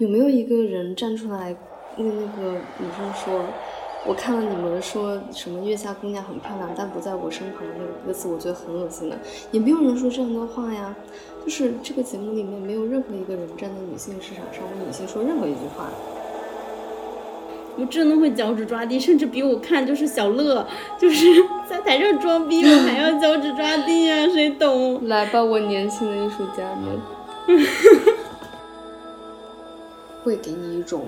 有没有一个人站出来跟那个女生说？我看了你们说什么月下姑娘很漂亮，但不在我身旁的那个歌词，我觉得很恶心的。也没有人说这样的话呀，就是这个节目里面没有任何一个人站在女性市场上为女性说任何一句话。我真的会脚趾抓地，甚至比我看就是小乐，就是 在台上装逼，我还要脚趾抓地呀，谁懂？来吧，我年轻的艺术家们，会给你一种。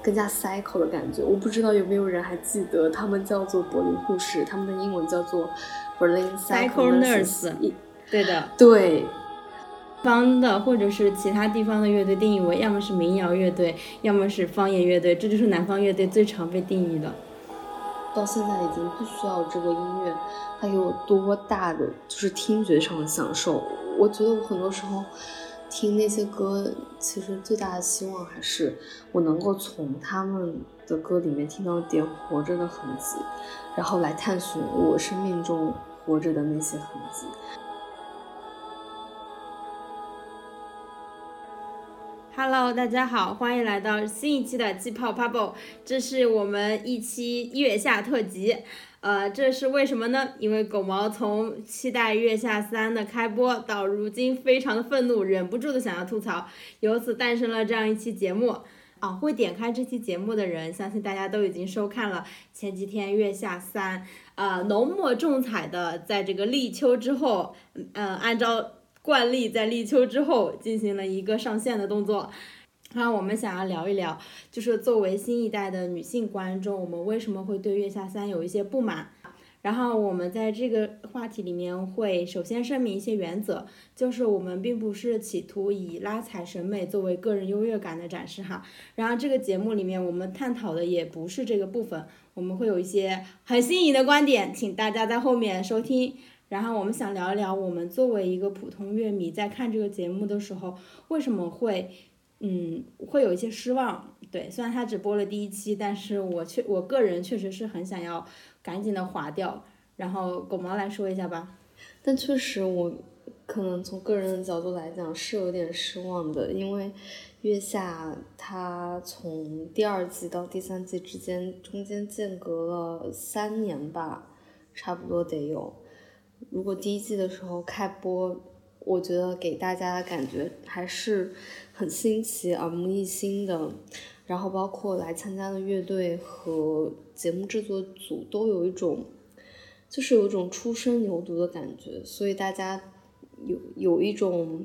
更加 cycle 的感觉，我不知道有没有人还记得，他们叫做柏林护士，他们的英文叫做 Berlin Cycle Nurse。对的，对。方的或者是其他地方的乐队定义为，要么是民谣乐队，要么是方言乐队，这就是南方乐队最常被定义的。到现在已经不需要这个音乐，它给我多大的就是听觉上的享受。我觉得我很多时候。听那些歌，其实最大的希望还是我能够从他们的歌里面听到点活着的痕迹，然后来探寻我生命中活着的那些痕迹。Hello，大家好，欢迎来到新一期的气泡 Bubble，这是我们一期月下特辑。呃，这是为什么呢？因为狗毛从期待《月下三》的开播到如今非常的愤怒，忍不住的想要吐槽，由此诞生了这样一期节目。啊，会点开这期节目的人，相信大家都已经收看了前几天《月下三》，呃，浓墨重彩的在这个立秋之后，呃，按照惯例在立秋之后进行了一个上线的动作。那我们想要聊一聊，就是作为新一代的女性观众，我们为什么会对《月下三》有一些不满？然后我们在这个话题里面会首先声明一些原则，就是我们并不是企图以拉踩审美作为个人优越感的展示哈。然后这个节目里面我们探讨的也不是这个部分，我们会有一些很新颖的观点，请大家在后面收听。然后我们想聊一聊，我们作为一个普通乐迷在看这个节目的时候，为什么会？嗯，会有一些失望，对，虽然他只播了第一期，但是我确我个人确实是很想要赶紧的划掉。然后狗毛来说一下吧。但确实我可能从个人的角度来讲是有点失望的，因为月下它从第二季到第三季之间中间间隔了三年吧，差不多得有。如果第一季的时候开播。我觉得给大家的感觉还是很新奇、耳目一新的，然后包括来参加的乐队和节目制作组都有一种，就是有一种初生牛犊的感觉，所以大家有有一种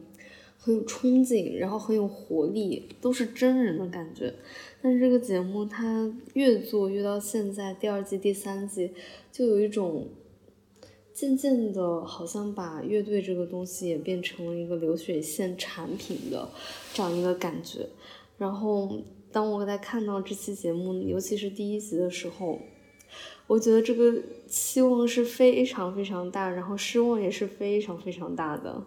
很有冲劲，然后很有活力，都是真人的感觉。但是这个节目它越做越到现在第二季、第三季，就有一种。渐渐的，好像把乐队这个东西也变成了一个流水线产品的这样一个感觉。然后，当我在看到这期节目，尤其是第一集的时候，我觉得这个期望是非常非常大，然后失望也是非常非常大的。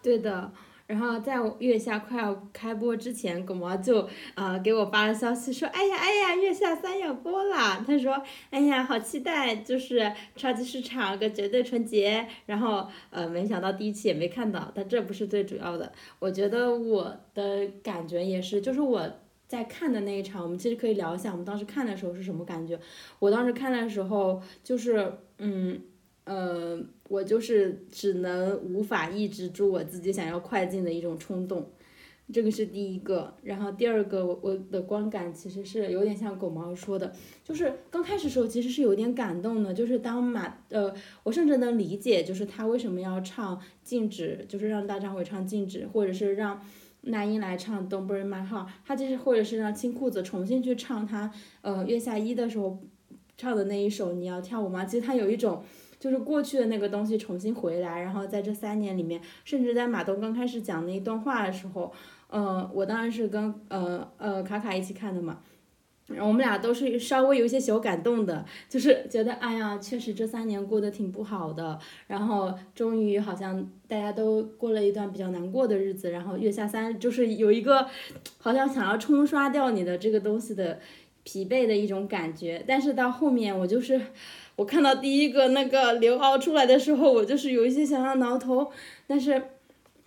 对的。然后在月下快要开播之前，狗毛就呃给我发了消息说：“哎呀哎呀，月下三要播了。”他说：“哎呀，好期待，就是超级市场个绝对纯洁。”然后呃，没想到第一期也没看到，但这不是最主要的。我觉得我的感觉也是，就是我在看的那一场，我们其实可以聊一下我们当时看的时候是什么感觉。我当时看的时候就是嗯。呃，我就是只能无法抑制住我自己想要快进的一种冲动，这个是第一个。然后第二个，我我的观感其实是有点像狗毛说的，就是刚开始时候其实是有点感动的，就是当马呃，我甚至能理解，就是他为什么要唱禁止，就是让大张伟唱禁止，或者是让那英来唱 Don't Break My Heart，他就是或者是让青裤子重新去唱他呃月下一的时候唱的那一首你要跳舞吗？其实他有一种。就是过去的那个东西重新回来，然后在这三年里面，甚至在马东刚开始讲那一段话的时候，呃，我当然是跟呃呃卡卡一起看的嘛，然后我们俩都是稍微有一些小感动的，就是觉得哎呀，确实这三年过得挺不好的，然后终于好像大家都过了一段比较难过的日子，然后月下三就是有一个好像想要冲刷掉你的这个东西的疲惫的一种感觉，但是到后面我就是。我看到第一个那个刘傲出来的时候，我就是有一些想要挠头，但是，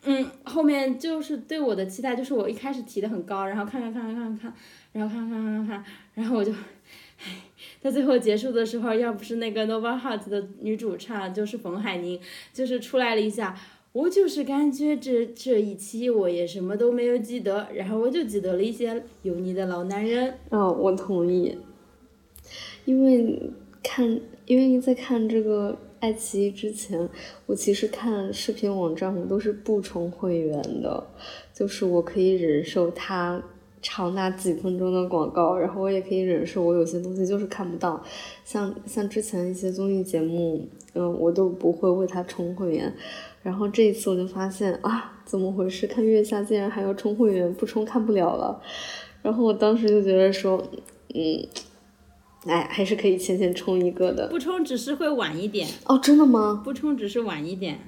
嗯，后面就是对我的期待，就是我一开始提的很高，然后看看看看看看，然后看看看看看，然后我就，唉，在最后结束的时候，要不是那个 Nova Heart 的女主唱就是冯海宁，就是出来了一下，我就是感觉这这一期我也什么都没有记得，然后我就记得了一些油腻的老男人。哦，我同意，因为看，因为在看这个。爱奇艺之前，我其实看视频网站，我都是不充会员的，就是我可以忍受它长达几分钟的广告，然后我也可以忍受我有些东西就是看不到，像像之前一些综艺节目，嗯，我都不会为它充会员，然后这一次我就发现啊，怎么回事？看月下竟然还要充会员，不充看不了了，然后我当时就觉得说，嗯。哎，还是可以浅浅冲一个的。不冲只是会晚一点。哦，真的吗？不冲只是晚一点，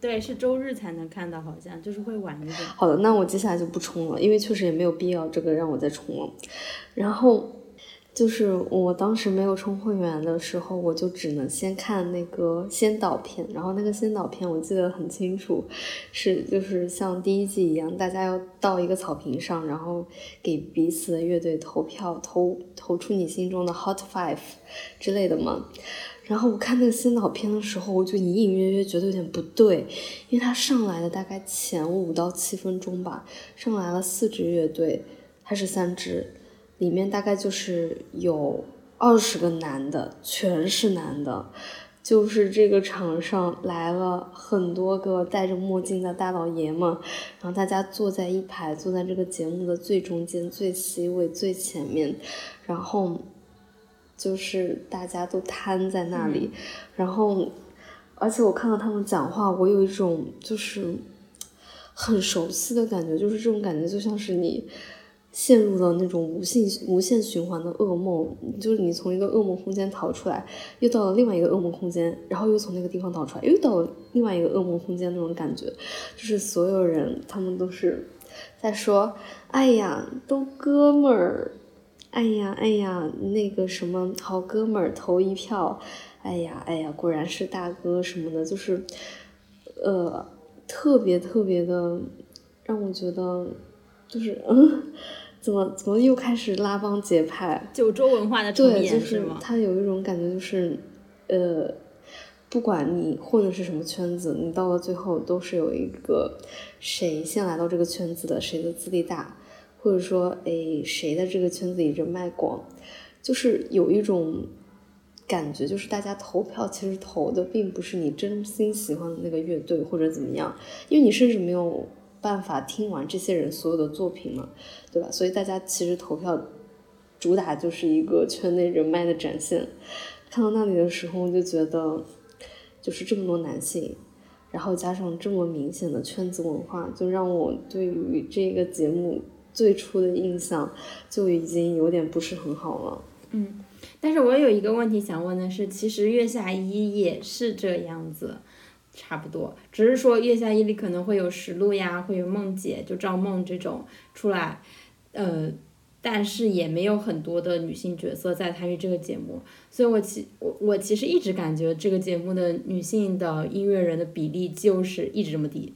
对，是周日才能看到，好像就是会晚一点。好的，那我接下来就不冲了，因为确实也没有必要这个让我再冲了。然后。就是我当时没有充会员的时候，我就只能先看那个先导片，然后那个先导片我记得很清楚，是就是像第一季一样，大家要到一个草坪上，然后给彼此的乐队投票，投投出你心中的 Hot Five 之类的嘛。然后我看那个先导片的时候，我就隐隐约约觉得有点不对，因为它上来的大概前五到七分钟吧，上来了四支乐队还是三支。里面大概就是有二十个男的，全是男的，就是这个场上来了很多个戴着墨镜的大老爷们，然后大家坐在一排，坐在这个节目的最中间、最 C 位、最前面，然后就是大家都瘫在那里，然后而且我看到他们讲话，我有一种就是很熟悉的感觉，就是这种感觉就像是你。陷入了那种无限无限循环的噩梦，就是你从一个噩梦空间逃出来，又到了另外一个噩梦空间，然后又从那个地方逃出来，又到了另外一个噩梦空间那种感觉，就是所有人他们都是在说，哎呀，都哥们儿，哎呀哎呀，那个什么好哥们儿投一票，哎呀哎呀，果然是大哥什么的，就是，呃，特别特别的让我觉得，就是嗯。怎么怎么又开始拉帮结派？九州文化的重演是吗？他有一种感觉，就是，呃，不管你混的是什么圈子，你到了最后都是有一个谁先来到这个圈子的，谁的资历大，或者说，哎，谁的这个圈子里人脉广，就是有一种感觉，就是大家投票其实投的并不是你真心喜欢的那个乐队或者怎么样，因为你甚至没有。办法听完这些人所有的作品嘛，对吧？所以大家其实投票主打就是一个圈内人脉的展现。看到那里的时候，就觉得就是这么多男性，然后加上这么明显的圈子文化，就让我对于这个节目最初的印象就已经有点不是很好了。嗯，但是我有一个问题想问的是，其实月下一也是这样子。差不多，只是说月下伊里可能会有石录呀，会有梦姐，就赵梦这种出来，呃，但是也没有很多的女性角色在参与这个节目，所以我其我我其实一直感觉这个节目的女性的音乐人的比例就是一直这么低，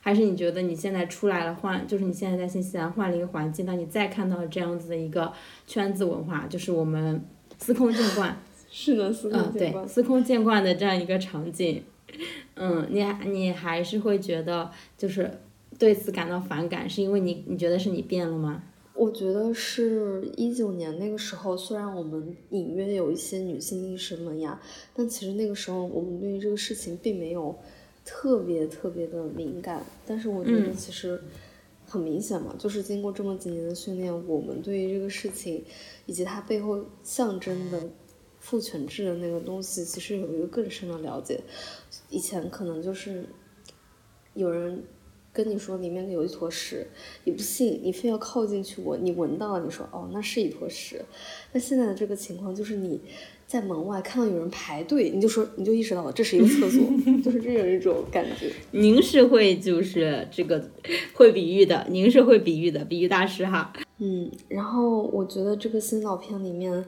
还是你觉得你现在出来了换，就是你现在在新西兰换了一个环境，当你再看到这样子的一个圈子文化，就是我们司空见惯，是的，司空见惯，对，司空见惯的这样一个场景。嗯，你你还是会觉得就是对此感到反感，是因为你你觉得是你变了吗？我觉得是一九年那个时候，虽然我们隐约有一些女性意识萌芽，但其实那个时候我们对于这个事情并没有特别特别的敏感。但是我觉得其实很明显嘛，就是经过这么几年的训练，我们对于这个事情以及它背后象征的。父权制的那个东西，其实有一个更深的了解。以前可能就是有人跟你说里面有一坨屎，你不信，你非要靠近去闻，你闻到了，你说哦，那是一坨屎。那现在的这个情况就是你在门外看到有人排队，你就说你就意识到了这是一个厕所，就是这样一种感觉。您是会就是这个会比喻的，您是会比喻的，比喻大师哈。嗯，然后我觉得这个新老片里面。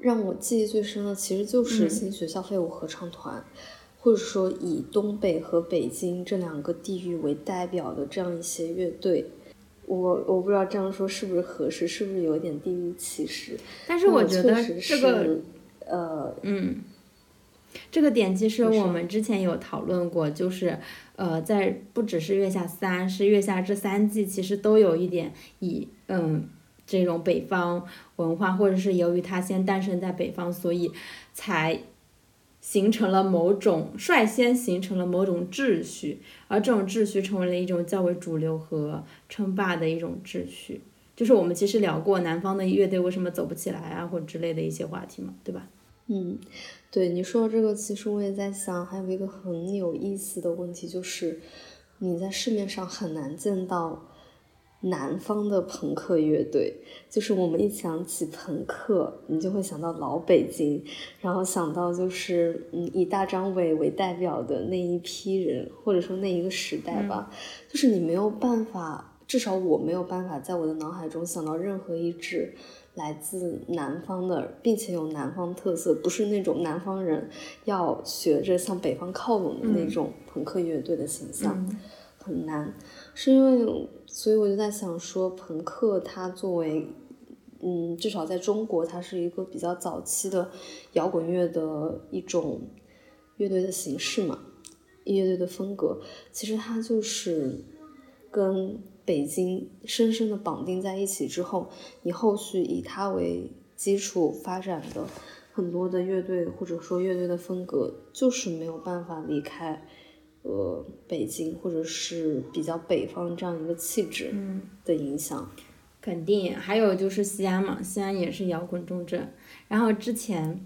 让我记忆最深的其实就是新学校废物合唱团，或者说以东北和北京这两个地域为代表的这样一些乐队。我我不知道这样说是不是合适，是不是有一点地域歧视？但是我觉得这个，呃，嗯，这个点其实我们之前有讨论过，就是呃，在不只是月下三，是月下这三季，其实都有一点以嗯这种北方文化，或者是由于它先诞生在北方，所以才。形成了某种率先形成了某种秩序，而这种秩序成为了一种较为主流和称霸的一种秩序。就是我们其实聊过南方的乐队为什么走不起来啊，或者之类的一些话题嘛，对吧？嗯，对你说这个，其实我也在想，还有一个很有意思的问题，就是你在市面上很难见到。南方的朋克乐队，就是我们一想起朋克，你就会想到老北京，然后想到就是嗯以大张伟为代表的那一批人，或者说那一个时代吧，就是你没有办法，至少我没有办法在我的脑海中想到任何一支来自南方的，并且有南方特色，不是那种南方人要学着向北方靠拢的那种朋克乐队的形象，很难，是因为。所以我就在想说，朋克它作为，嗯，至少在中国，它是一个比较早期的摇滚乐的一种乐队的形式嘛，乐队的风格，其实它就是跟北京深深的绑定在一起之后，你后续以它为基础发展的很多的乐队或者说乐队的风格，就是没有办法离开。呃，北京或者是比较北方这样一个气质的影响，肯定还有就是西安嘛，西安也是摇滚重镇。然后之前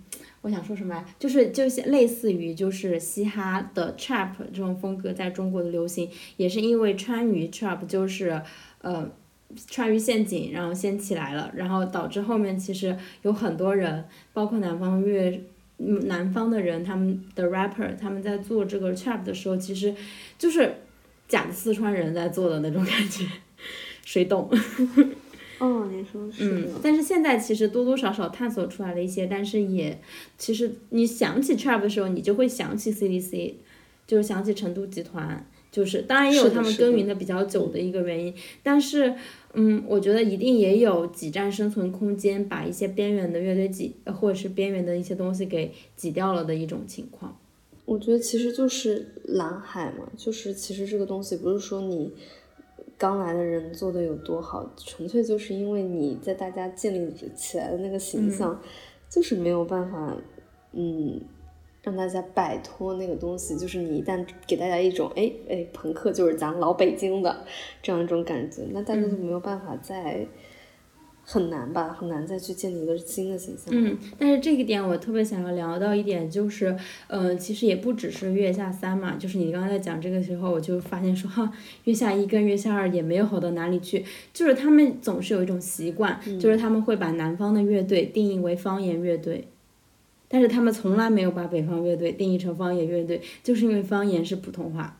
我想说什么，就是就是类似于就是嘻哈的 trap 这种风格在中国的流行，也是因为川渝 trap 就是呃川渝陷阱，然后先起来了，然后导致后面其实有很多人，包括南方乐。南方的人，他们的 rapper，他们在做这个 trap 的时候，其实就是假的四川人在做的那种感觉，谁懂？哦，你说是。嗯，但是现在其实多多少少探索出来了一些，但是也其实你想起 trap 的时候，你就会想起 CDC，就是想起成都集团，就是当然也有他们耕耘的比较久的一个原因，但是。嗯，我觉得一定也有挤占生存空间，把一些边缘的乐队挤，或者是边缘的一些东西给挤掉了的一种情况。我觉得其实就是蓝海嘛，就是其实这个东西不是说你刚来的人做的有多好，纯粹就是因为你在大家建立起来的那个形象，就是没有办法，嗯。让大家摆脱那个东西，就是你一旦给大家一种哎哎，朋克就是咱老北京的这样一种感觉，那大家就没有办法再很难吧，很难再去建立一个新的形象。嗯，但是这个点我特别想要聊到一点，就是，嗯，其实也不只是月下三嘛，就是你刚才在讲这个时候，我就发现说哈，月下一跟月下二也没有好到哪里去，就是他们总是有一种习惯，就是他们会把南方的乐队定义为方言乐队。但是他们从来没有把北方乐队定义成方言乐队，就是因为方言是普通话，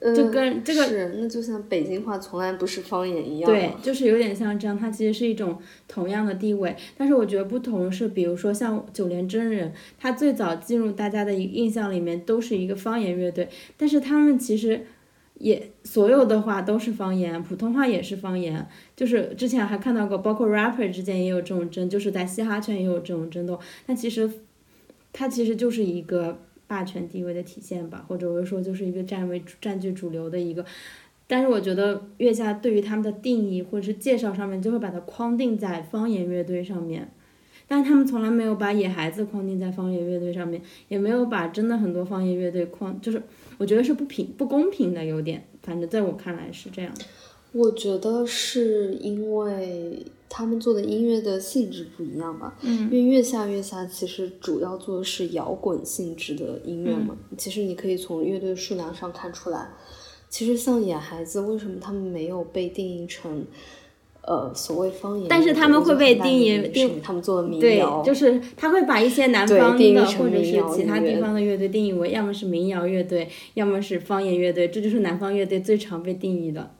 就跟这个是那就像北京话从来不是方言一样。对，就是有点像这样，它其实是一种同样的地位。但是我觉得不同是，比如说像九连真人，他最早进入大家的印象里面都是一个方言乐队，但是他们其实也所有的话都是方言，普通话也是方言。就是之前还看到过，包括 rapper 之间也有这种争，就是在嘻哈圈也有这种争斗。但其实。它其实就是一个霸权地位的体现吧，或者我说就是一个占为占据主流的一个，但是我觉得乐家对于他们的定义或者是介绍上面就会把它框定在方言乐队上面，但是他们从来没有把野孩子框定在方言乐队上面，也没有把真的很多方言乐队框，就是我觉得是不平不公平的有点，反正在我看来是这样。我觉得是因为。他们做的音乐的性质不一样吧？嗯，因为月下月下其实主要做的是摇滚性质的音乐嘛。其实你可以从乐队数量上看出来，其实像野孩子为什么他们没有被定义成呃所谓方言？但是他们会被定义定他们做的民谣，就是他会把一些南方的或者是其他地方的乐队定义为要么是民谣乐队，要么是方言乐队，这就是南方乐队最常被定义的，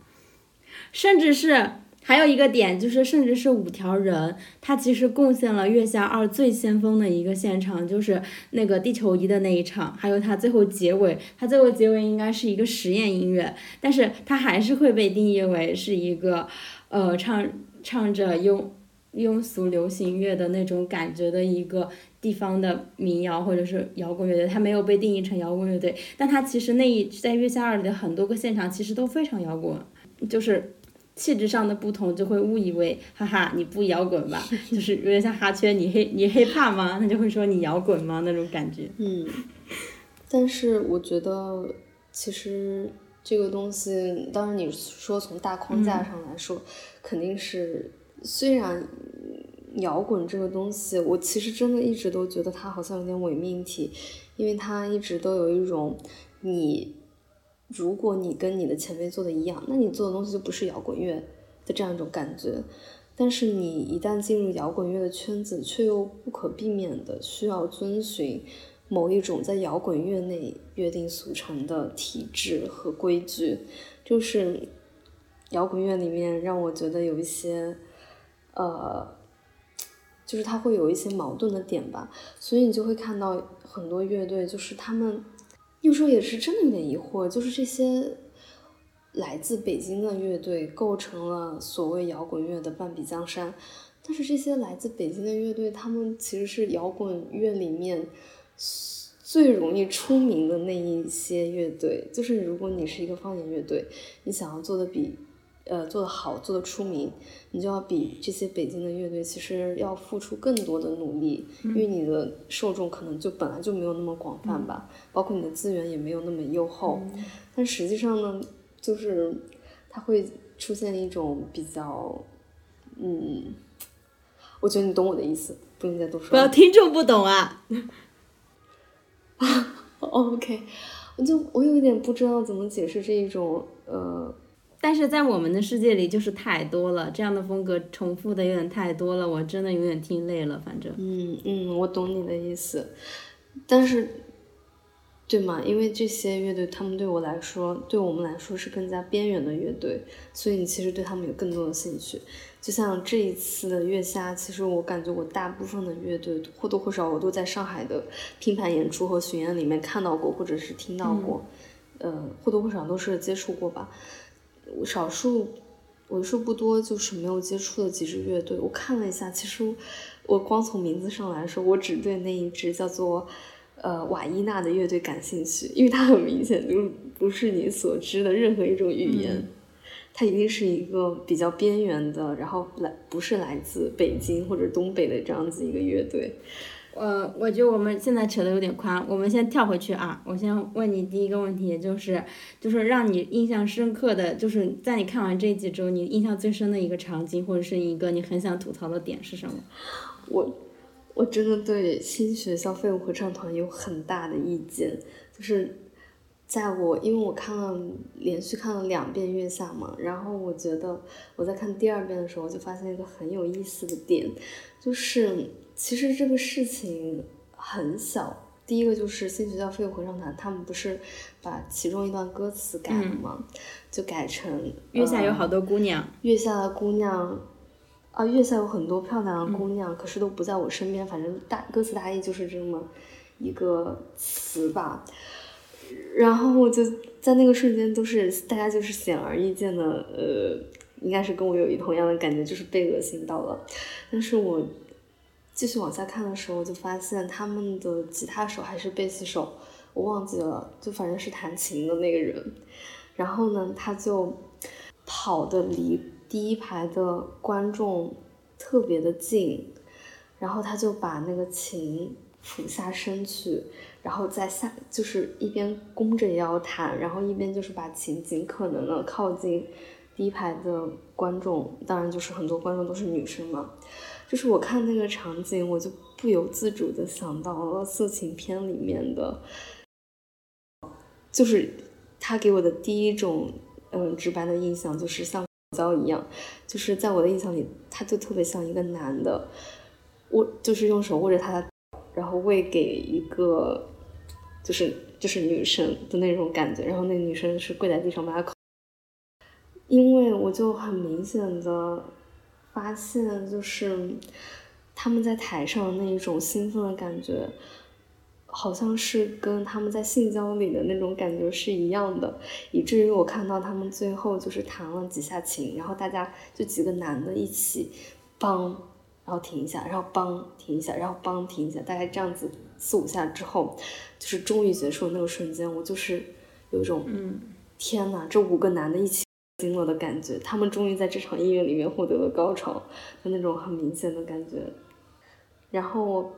甚至是。还有一个点就是，甚至是五条人，他其实贡献了《月下二》最先锋的一个现场，就是那个地球仪的那一场，还有他最后结尾，他最后结尾应该是一个实验音乐，但是他还是会被定义为是一个，呃，唱唱着庸庸俗流行乐的那种感觉的一个地方的民谣或者是摇滚乐队，他没有被定义成摇滚乐队，但他其实那一在《月下二》里的很多个现场其实都非常摇滚，就是。气质上的不同，就会误以为，哈哈，你不摇滚吧？就是有点像哈圈，你黑你黑怕吗？他就会说你摇滚吗？那种感觉。嗯，但是我觉得其实这个东西，当然你说从大框架上来说，肯定是虽然摇滚这个东西，我其实真的一直都觉得它好像有点伪命题，因为它一直都有一种你。如果你跟你的前辈做的一样，那你做的东西就不是摇滚乐的这样一种感觉。但是你一旦进入摇滚乐的圈子，却又不可避免的需要遵循某一种在摇滚乐内约定俗成的体制和规矩，就是摇滚乐里面让我觉得有一些，呃，就是它会有一些矛盾的点吧。所以你就会看到很多乐队，就是他们。有时候也是真的有点疑惑，就是这些来自北京的乐队构成了所谓摇滚乐的半壁江山，但是这些来自北京的乐队，他们其实是摇滚乐里面最容易出名的那一些乐队。就是如果你是一个方言乐队，你想要做的比。呃，做得好，做得出名，你就要比这些北京的乐队其实要付出更多的努力，因为你的受众可能就本来就没有那么广泛吧，包括你的资源也没有那么优厚。但实际上呢，就是它会出现一种比较，嗯，我觉得你懂我的意思，不用再多说。不要听众不懂啊。OK，我就我有一点不知道怎么解释这一种呃。但是在我们的世界里就是太多了，这样的风格重复的有点太多了，我真的有点听累了。反正，嗯嗯，我懂你的意思，但是，对嘛？因为这些乐队，他们对我来说，对我们来说是更加边缘的乐队，所以你其实对他们有更多的兴趣。就像这一次的月下，其实我感觉我大部分的乐队或多或少我都在上海的拼盘演出和巡演里面看到过，或者是听到过，呃，或多或少都是接触过吧。少数为数不多就是没有接触的几支乐队，我看了一下，其实我光从名字上来说，我只对那一支叫做呃瓦伊娜的乐队感兴趣，因为它很明显就是不是你所知的任何一种语言，它一定是一个比较边缘的，然后来不是来自北京或者东北的这样子一个乐队。我，我觉得我们现在扯的有点宽，我们先跳回去啊。我先问你第一个问题，就是，就是让你印象深刻的就是在你看完这一集之后，你印象最深的一个场景，或者是一个你很想吐槽的点是什么？我，我真的对新学校废物合唱团有很大的意见，就是在我因为我看了连续看了两遍月下嘛，然后我觉得我在看第二遍的时候就发现一个很有意思的点，就是。其实这个事情很小，第一个就是新学校废物合唱团，他们不是把其中一段歌词改了吗？就改成月下有好多姑娘，月下的姑娘啊，月下有很多漂亮的姑娘，可是都不在我身边。反正大歌词大意就是这么一个词吧。然后我就在那个瞬间，都是大家就是显而易见的，呃，应该是跟我有一同样的感觉，就是被恶心到了。但是我。继续往下看的时候，我就发现他们的吉他手还是贝斯手，我忘记了，就反正是弹琴的那个人。然后呢，他就跑的离第一排的观众特别的近，然后他就把那个琴俯下身去，然后在下就是一边弓着腰弹，然后一边就是把琴尽可能的靠近第一排的观众，当然就是很多观众都是女生嘛。就是我看那个场景，我就不由自主的想到了色情片里面的，就是他给我的第一种嗯直白的印象就是像胶一样，就是在我的印象里，他就特别像一个男的，握就是用手握着他的，然后喂给一个就是就是女生的那种感觉，然后那女生是跪在地上把他，因为我就很明显的发现，就是他们在台上那一种兴奋的感觉，好像是跟他们在性交里的那种感觉是一样的，以至于我看到他们最后就是弹了几下琴，然后大家就几个男的一起，梆，然后停一下，然后梆停一下，然后梆停一下，大概这样子四五下之后，就是终于结束那个瞬间，我就是有一种，嗯，天呐，这五个男的一起惊了的感觉，他们终于在这场音乐里面获得了高潮就那种很明显的感觉。然后我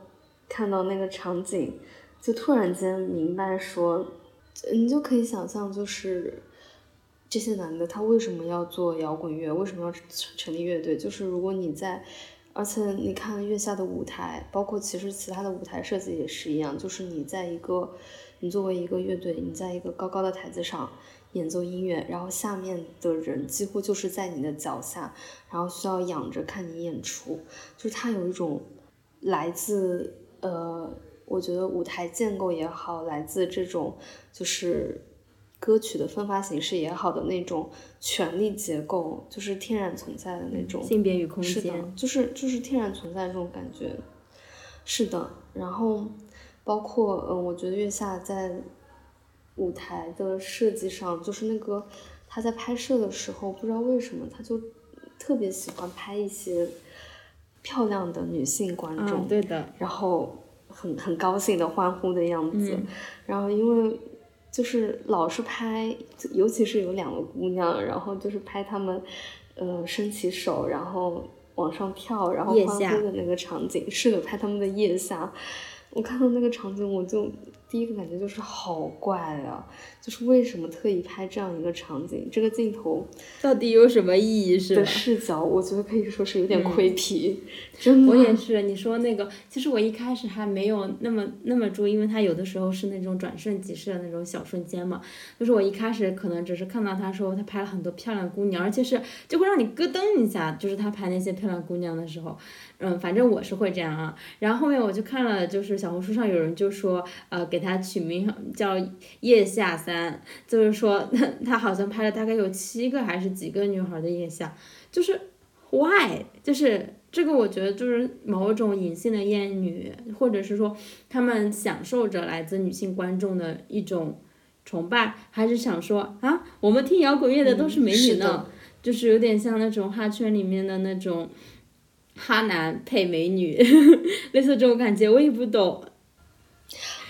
看到那个场景，就突然间明白说，你就可以想象，就是这些男的他为什么要做摇滚乐，为什么要成立乐队，就是如果你在。而且你看月下的舞台，包括其实其他的舞台设计也是一样，就是你在一个，你作为一个乐队，你在一个高高的台子上演奏音乐，然后下面的人几乎就是在你的脚下，然后需要仰着看你演出，就是它有一种来自呃，我觉得舞台建构也好，来自这种就是。歌曲的分发形式也好的那种权力结构，就是天然存在的那种性别与空是的间，，就是就是天然存在这种感觉，是的。然后包括呃，我觉得月下在舞台的设计上，就是那个他在拍摄的时候，不知道为什么他就特别喜欢拍一些漂亮的女性观众，嗯，对的，然后很很高兴的欢呼的样子，嗯。然后因为就是老是拍，尤其是有两个姑娘，然后就是拍她们，呃，伸起手，然后往上跳，然后欢呼的那个场景，是的，拍他们的腋下，我看到那个场景，我就第一个感觉就是好怪啊，就是为什么特意拍这样一个场景，这个镜头到底有什么意义是吧的？视角，我觉得可以说是有点嗯亏皮，真的，我也是，你说那个，其实我一开始还没有那么那么注意，因为他有的时候是那种转瞬即逝的那种小瞬间嘛。就是我一开始可能只是看到他说他拍了很多漂亮姑娘，而且是就会让你咯噔一下，就是他拍那些漂亮姑娘的时候，嗯，反正我是会这样啊。然后后面我就看了，就是小红书上有人就说，呃，给他取名叫腋下三，就是说他好像拍了大概有七个还是几个女孩的腋下，就是 why，就是这个我觉得就是某种隐性的厌女，或者是说他们享受着来自女性观众的一种崇拜，还是想说啊，我们听摇滚乐的都是美女呢，是就是有点像那种哈圈里面的那种哈男配美女，类似这种感觉，我也不懂。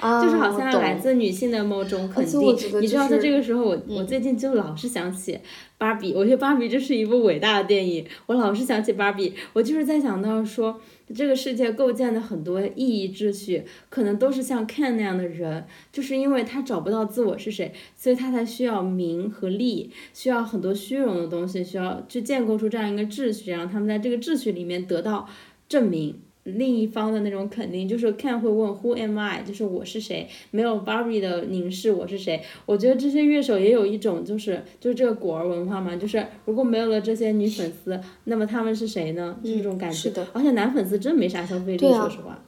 啊，就是好像来自女性的某种肯定。你知道，在这个时候，我、嗯我最近就老是想起芭比，我觉得芭比这是一部伟大的电影，我老是想起芭比，我就是在想到说，这个世界构建的很多意义秩序，可能都是像 Ken 那样的人，就是因为他找不到自我是谁，所以他才需要名和利，需要很多虚荣的东西，需要去建构出这样一个秩序，让他们在这个秩序里面得到证明。另一方的那种肯定，就是 Ken 会问 Who am I，就是我是谁？没有 Barbie 的凝视，我是谁？我觉得这些乐手也有一种就是就是这个果儿文化嘛，就是如果没有了这些女粉丝，那么他们是谁呢？是这种感觉。是的而且男粉丝真没啥消费力，啊说实话。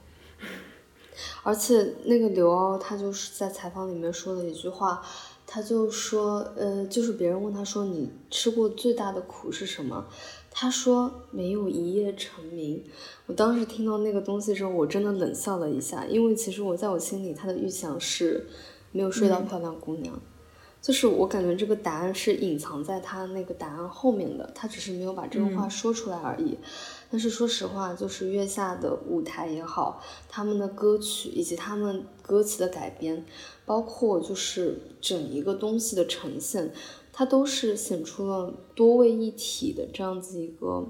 而且那个刘骜他就是在采访里面说了一句话，他就说，呃，就是别人问他说你吃过最大的苦是什么？他说没有一夜成名。我当时听到那个东西之后，我真的冷笑了一下，因为其实我在我心里他的预想是没有睡到漂亮姑娘。就是我感觉这个答案是隐藏在他那个答案后面的，他只是没有把这个话说出来而已。但是说实话，就是月下的舞台也好，他们的歌曲以及他们歌词的改编，包括就是整一个东西的呈现，它都是显出了多位一体的这样子一个，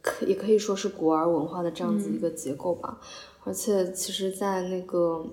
可也可以说是古儿文化的这样子一个结构吧。而且其实，在那个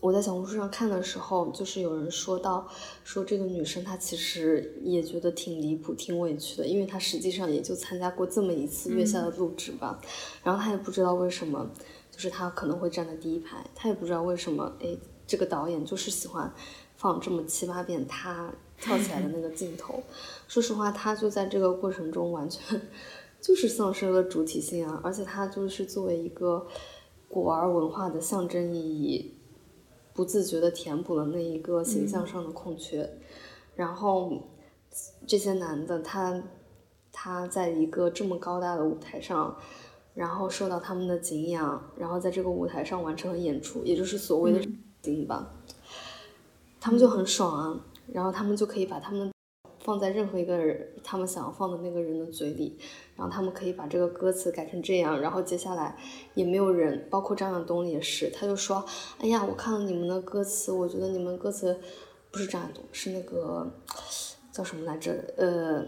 我在小红书上看的时候，就是有人说到，说这个女生她其实也觉得挺离谱、挺委屈的，因为她实际上也就参加过这么一次月下的录制吧，然后她也不知道为什么，就是她可能会站在第一排，她也不知道为什么，哎，这个导演就是喜欢放这么七八遍她跳起来的那个镜头。说实话，他就在这个过程中完全 就是丧失了主体性啊，而且他就是作为一个果儿文化的象征意义。不自觉的填补了那一个形象上的空缺，然后这些男的他他在一个这么高大的舞台上，然后受到他们的敬仰，然后在这个舞台上完成了演出，也就是所谓的顶吧，他们就很爽啊，然后他们就可以把他们放在任何一个人他们想要放的那个人的嘴里，然后他们可以把这个歌词改成这样，然后接下来也没有人，包括张亚东也是，他就说，哎呀，我看了你们的歌词，我觉得你们歌词不是张亚东，是那个叫什么来着？呃，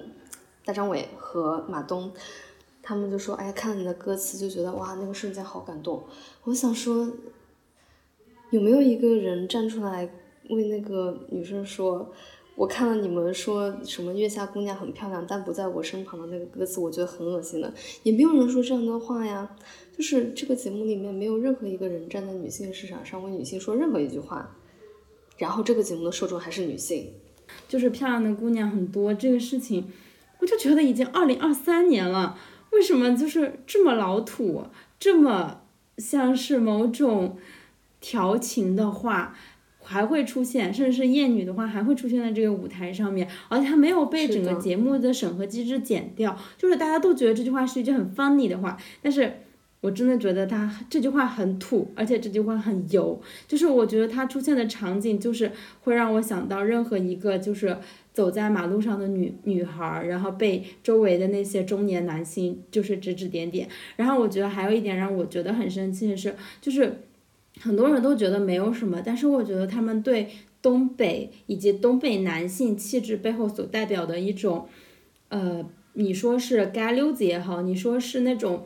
大张伟和马东，他们就说，哎，看了你的歌词就觉得哇，那个瞬间好感动。我想说，有没有一个人站出来为那个女生说？我看了你们说什么月下姑娘很漂亮，但不在我身旁的那个歌词，我觉得很恶心的。也没有人说这样的话呀，就是这个节目里面没有任何一个人站在女性市场上为女性说任何一句话，然后这个节目的受众还是女性，就是漂亮的姑娘很多这个事情，我就觉得已经二零二三年了，为什么就是这么老土，这么像是某种调情的话？还会出现，甚至是艳女的话，还会出现在这个舞台上面，而且它没有被整个节目的审核机制剪掉，就是大家都觉得这句话是一句很 funny 的话，但是我真的觉得他这句话很土，而且这句话很油，就是我觉得它出现的场景就是会让我想到任何一个就是走在马路上的女女孩，然后被周围的那些中年男性就是指指点点，然后我觉得还有一点让我觉得很生气的是，就是。很多人都觉得没有什么，但是我觉得他们对东北以及东北男性气质背后所代表的一种，呃，你说是街溜子也好，你说是那种，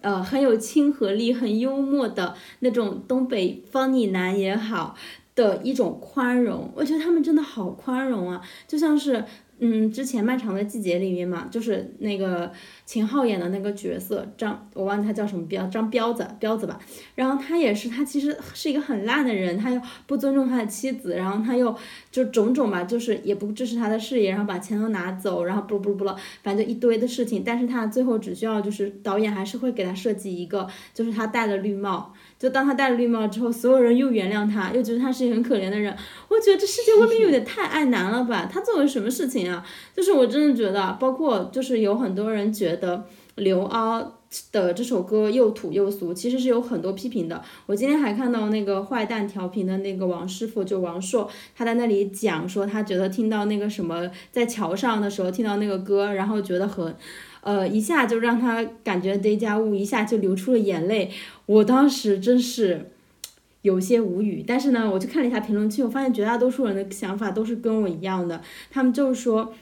呃，很有亲和力、很幽默的那种东北方女男也好的一种宽容，我觉得他们真的好宽容啊，就像是。嗯，之前《漫长的季节》里面嘛，就是那个秦昊演的那个角色张，我忘记他叫什么彪，张彪子，彪子吧。然后他也是，他其实是一个很烂的人，他又不尊重他的妻子，然后他又就种种吧，就是也不支持他的事业，然后把钱都拿走，然后不不不了，反正就一堆的事情。但是他最后只需要就是导演还是会给他设计一个，就是他戴了绿帽。就当他戴了绿帽之后，所有人又原谅他，又觉得他是一个很可怜的人。我觉得这世界未免有点太爱男了吧？他做了什么事情啊？就是我真的觉得，包括就是有很多人觉得刘凹的这首歌又土又俗，其实是有很多批评的。我今天还看到那个坏蛋调频的那个王师傅，就王硕，他在那里讲说，他觉得听到那个什么在桥上的时候听到那个歌，然后觉得很。呃，一下就让他感觉 day 家物，一下就流出了眼泪。我当时真是有些无语。但是呢，我去看了一下评论区，我发现绝大多数人的想法都是跟我一样的，他们就是说。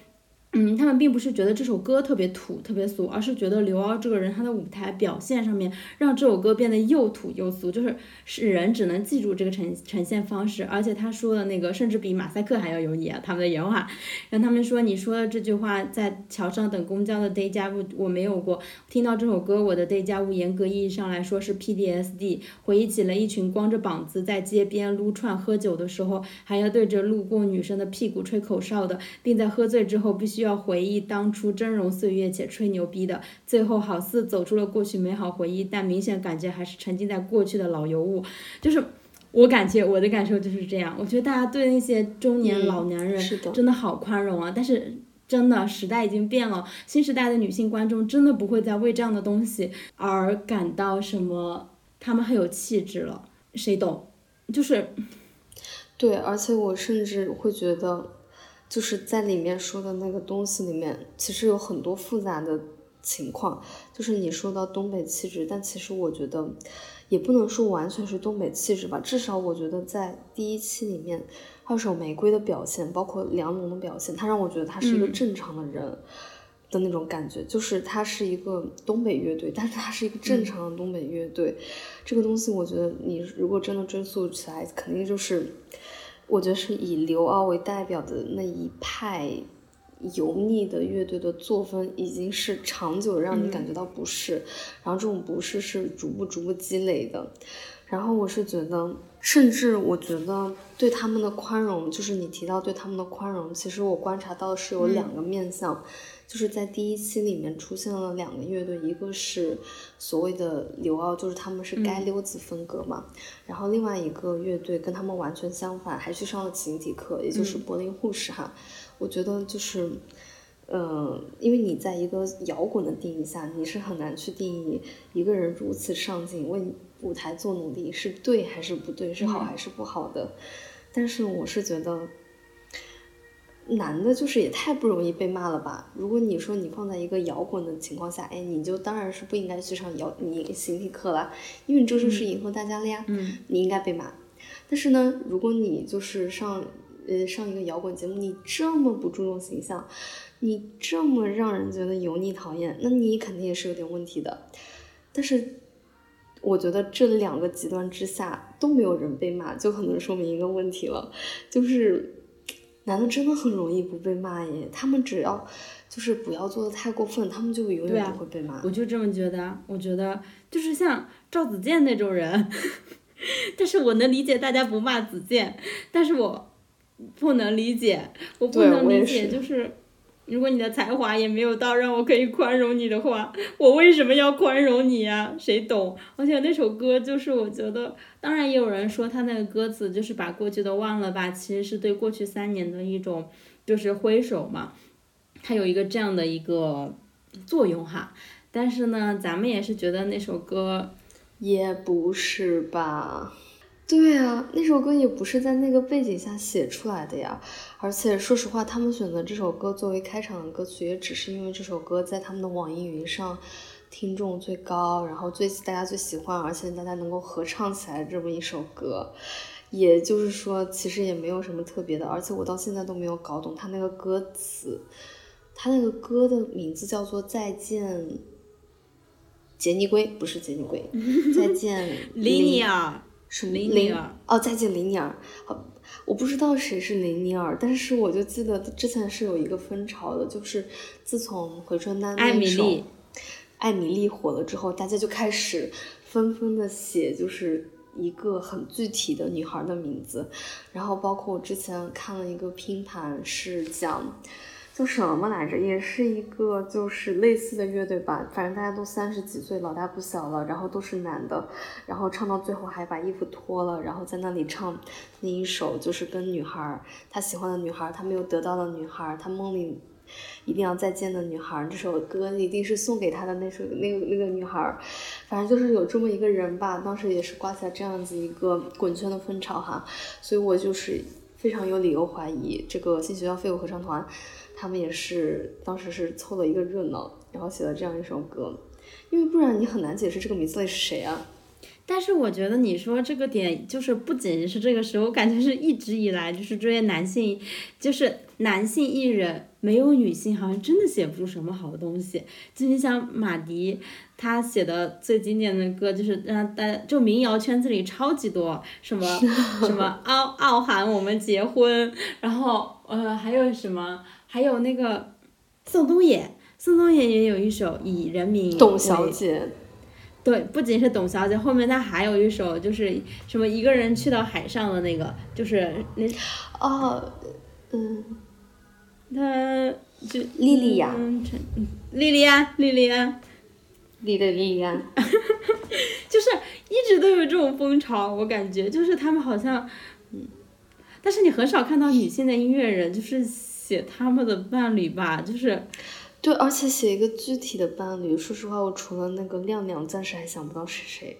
嗯，他们并不是觉得这首歌特别土、特别俗，而是觉得刘骜这个人他的舞台表现上面让这首歌变得又土又俗，就是是人只能记住这个呈呈现方式，而且他说的那个甚至比马赛克还要油腻啊，他们的原话，让他们说你说的这句话在桥上等公交的 day 家务我没有过，听到这首歌我的 day 家务严格意义上来说是 PDSD，回忆起了一群光着膀子在街边撸串喝酒的时候，还要对着路过女生的屁股吹口哨的，并在喝醉之后必须。需要回忆当初峥嵘岁月且吹牛逼的，最后好似走出了过去美好回忆，但明显感觉还是沉浸在过去的老油物。就是我感觉我的感受就是这样，我觉得大家对那些中年老男人真的好宽容啊。但是真的时代已经变了，新时代的女性观众真的不会再为这样的东西而感到什么，他们很有气质了，谁懂？就是对，而且我甚至会觉得。就是在里面说的那个东西里面，其实有很多复杂的情况。就是你说到东北气质，但其实我觉得也不能说完全是东北气质吧。至少我觉得在第一期里面，二手玫瑰的表现，包括梁龙的表现，他让我觉得他是一个正常的人的那种感觉。就是他是一个东北乐队，但是他是一个正常的东北乐队。这个东西，我觉得你如果真的追溯起来，肯定就是。我觉得是以刘骜为代表的那一派油腻的乐队的作风，已经是长久让你感觉到不适，然后这种不适是逐步逐步积累的。然后我是觉得，甚至我觉得对他们的宽容，就是你提到对他们的宽容，其实我观察到是有两个面相。就是在第一期里面出现了两个乐队，一个是所谓的刘奥，就是他们是街溜子风格嘛，然后另外一个乐队跟他们完全相反，还去上了形体课，也就是柏林护士哈。我觉得就是嗯，因为你在一个摇滚的定义下，你是很难去定义一个人如此上进为舞台做努力是对还是不对，是好还是不好的。但是我是觉得，男的就是也太不容易被骂了吧？如果你说你放在一个摇滚的情况下，哎，你就当然是不应该去上摇你形体课了，因为你这就是迎合大家了呀。嗯，你应该被骂。但是呢，如果你就是上呃上一个摇滚节目，你这么不注重形象，你这么让人觉得油腻讨厌，那你肯定也是有点问题的。但是我觉得这两个极端之下都没有人被骂，就可能说明一个问题了，就是男的真的很容易不被骂耶。他们只要就是不要做的太过分，他们就永远不会被骂。我就这么觉得，我觉得就是像赵子健那种人。但是我能理解大家不骂子健，但是我不能理解，我不能理解，就是如果你的才华也没有到让我可以宽容你的话，我为什么要宽容你呀？谁懂？而且那首歌就是我觉得，当然也有人说他那个歌词就是把过去都忘了吧，其实是对过去三年的一种就是挥手嘛，它有一个这样的一个作用哈。但是呢，咱们也是觉得那首歌。也不是吧，对啊，那首歌也不是在那个背景下写出来的呀。而且说实话，他们选择这首歌作为开场的歌曲，也只是因为这首歌在他们的网易云上听众最高，然后最大家最喜欢，而且大家能够合唱起来这么一首歌。也就是说，其实也没有什么特别的。而且我到现在都没有搞懂他那个歌词，他那个歌的名字叫做《再见》。杰尼龟不是杰尼龟，再见，林尼尔，什么林？哦，再见，林尼尔。好，我不知道谁是林尼尔，但是我就记得之前是有一个风潮的，就是自从回春丹那首《艾米丽》火了之后，大家就开始纷纷的写，就是一个很具体的女孩的名字，然后包括我之前看了一个拼盘，是讲。叫什么来着？也是一个就是类似的乐队吧，反正大家都三十几岁，老大不小了，然后都是男的，然后唱到最后还把衣服脱了，然后在那里唱那一首，就是跟女孩他喜欢的女孩，他没有得到的女孩，他梦里一定要再见的女孩，这首歌一定是送给他的那首那个那个女孩，反正就是有这么一个人吧，当时也是刮起来这样子一个滚圈的风潮哈，所以我就是非常有理由怀疑这个新学校废物合唱团。他们也是当时是凑了一个热闹，然后写了这样一首歌，因为不然你很难解释这个名字里是谁啊。但是我觉得你说这个点就是不仅是这个时候，我感觉是一直以来就是这些男性，就是男性艺人没有女性好像真的写不出什么好东西。就你像马迪，他写的最经典的歌就是让大家就民谣圈子里超级多，什么 什么傲傲寒我们结婚，然后呃还有什么。还有那个宋冬野，宋冬野也有一首以人民董小姐，对，不仅是董小姐，后面他还有一首就是什么一个人去到海上的那个，就是那哦，嗯，他就莉莉娅，莉莉安，莉莉安，莉莉莉安，就是一直都有这种风潮，我感觉就是他们好像，嗯，但是你很少看到女性的音乐人，就是。写他们的伴侣吧，就是，对，而且写一个具体的伴侣。说实话，我除了那个亮亮，暂时还想不到是谁。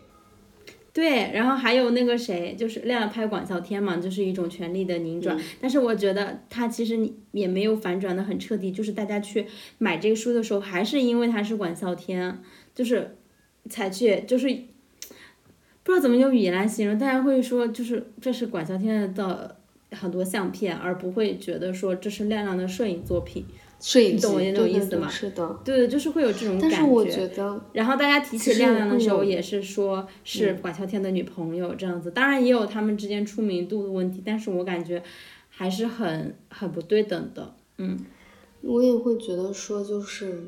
对，然后还有那个谁，就是亮亮拍管啸天嘛，就是一种权力的拧转。但是我觉得他其实也没有反转的很彻底，就是大家去买这个书的时候，还是因为他是管啸天，就是才去，就是不知道怎么用语言来形容，大家会说就是这是管啸天的。很多相片，而不会觉得说这是亮亮的摄影作品，摄影懂我那种意思吗？是的，对对，就是会有这种感觉。但是我觉得，然后大家提起亮亮的时候，也是说是管啸天的女朋友这样子。当然也有他们之间出名度的问题，但是我感觉还是很很不对等的。嗯，我也会觉得说，就是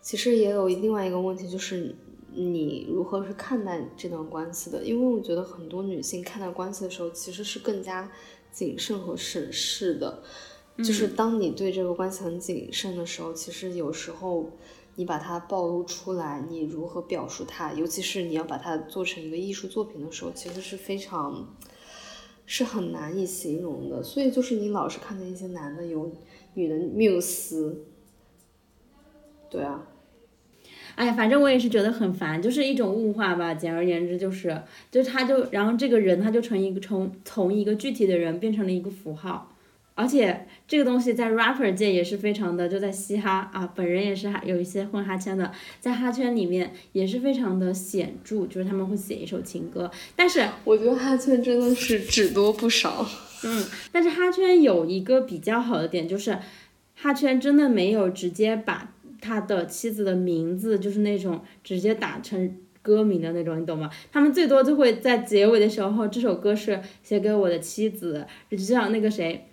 其实也有另外一个问题，就是你如何去看待这段关系的？因为我觉得很多女性看待关系的时候，其实是更加。谨慎和审视的，就是当你对这个关系很谨慎的时候，其实有时候你把它暴露出来，你如何表述它，尤其是你要把它做成一个艺术作品的时候，其实是非常是很难以形容的。所以就是你老是看见一些男的有女的缪斯，对啊，哎，反正我也是觉得很烦，就是一种物化吧。简而言之，就是，就他就，然后这个人他就成一个从从一个具体的人变成了一个符号，而且这个东西在 rapper 界也是非常的，就在嘻哈啊，本人也是哈有一些混哈圈的，在哈圈里面也是非常的显著，就是他们会写一首情歌，但是我觉得哈圈真的是只多不少。嗯，但是哈圈有一个比较好的点，就是哈圈真的没有直接把他的妻子的名字，就是那种直接打成歌名的那种，你懂吗？他们最多就会在结尾的时候，这首歌是写给我的妻子，就像那个谁。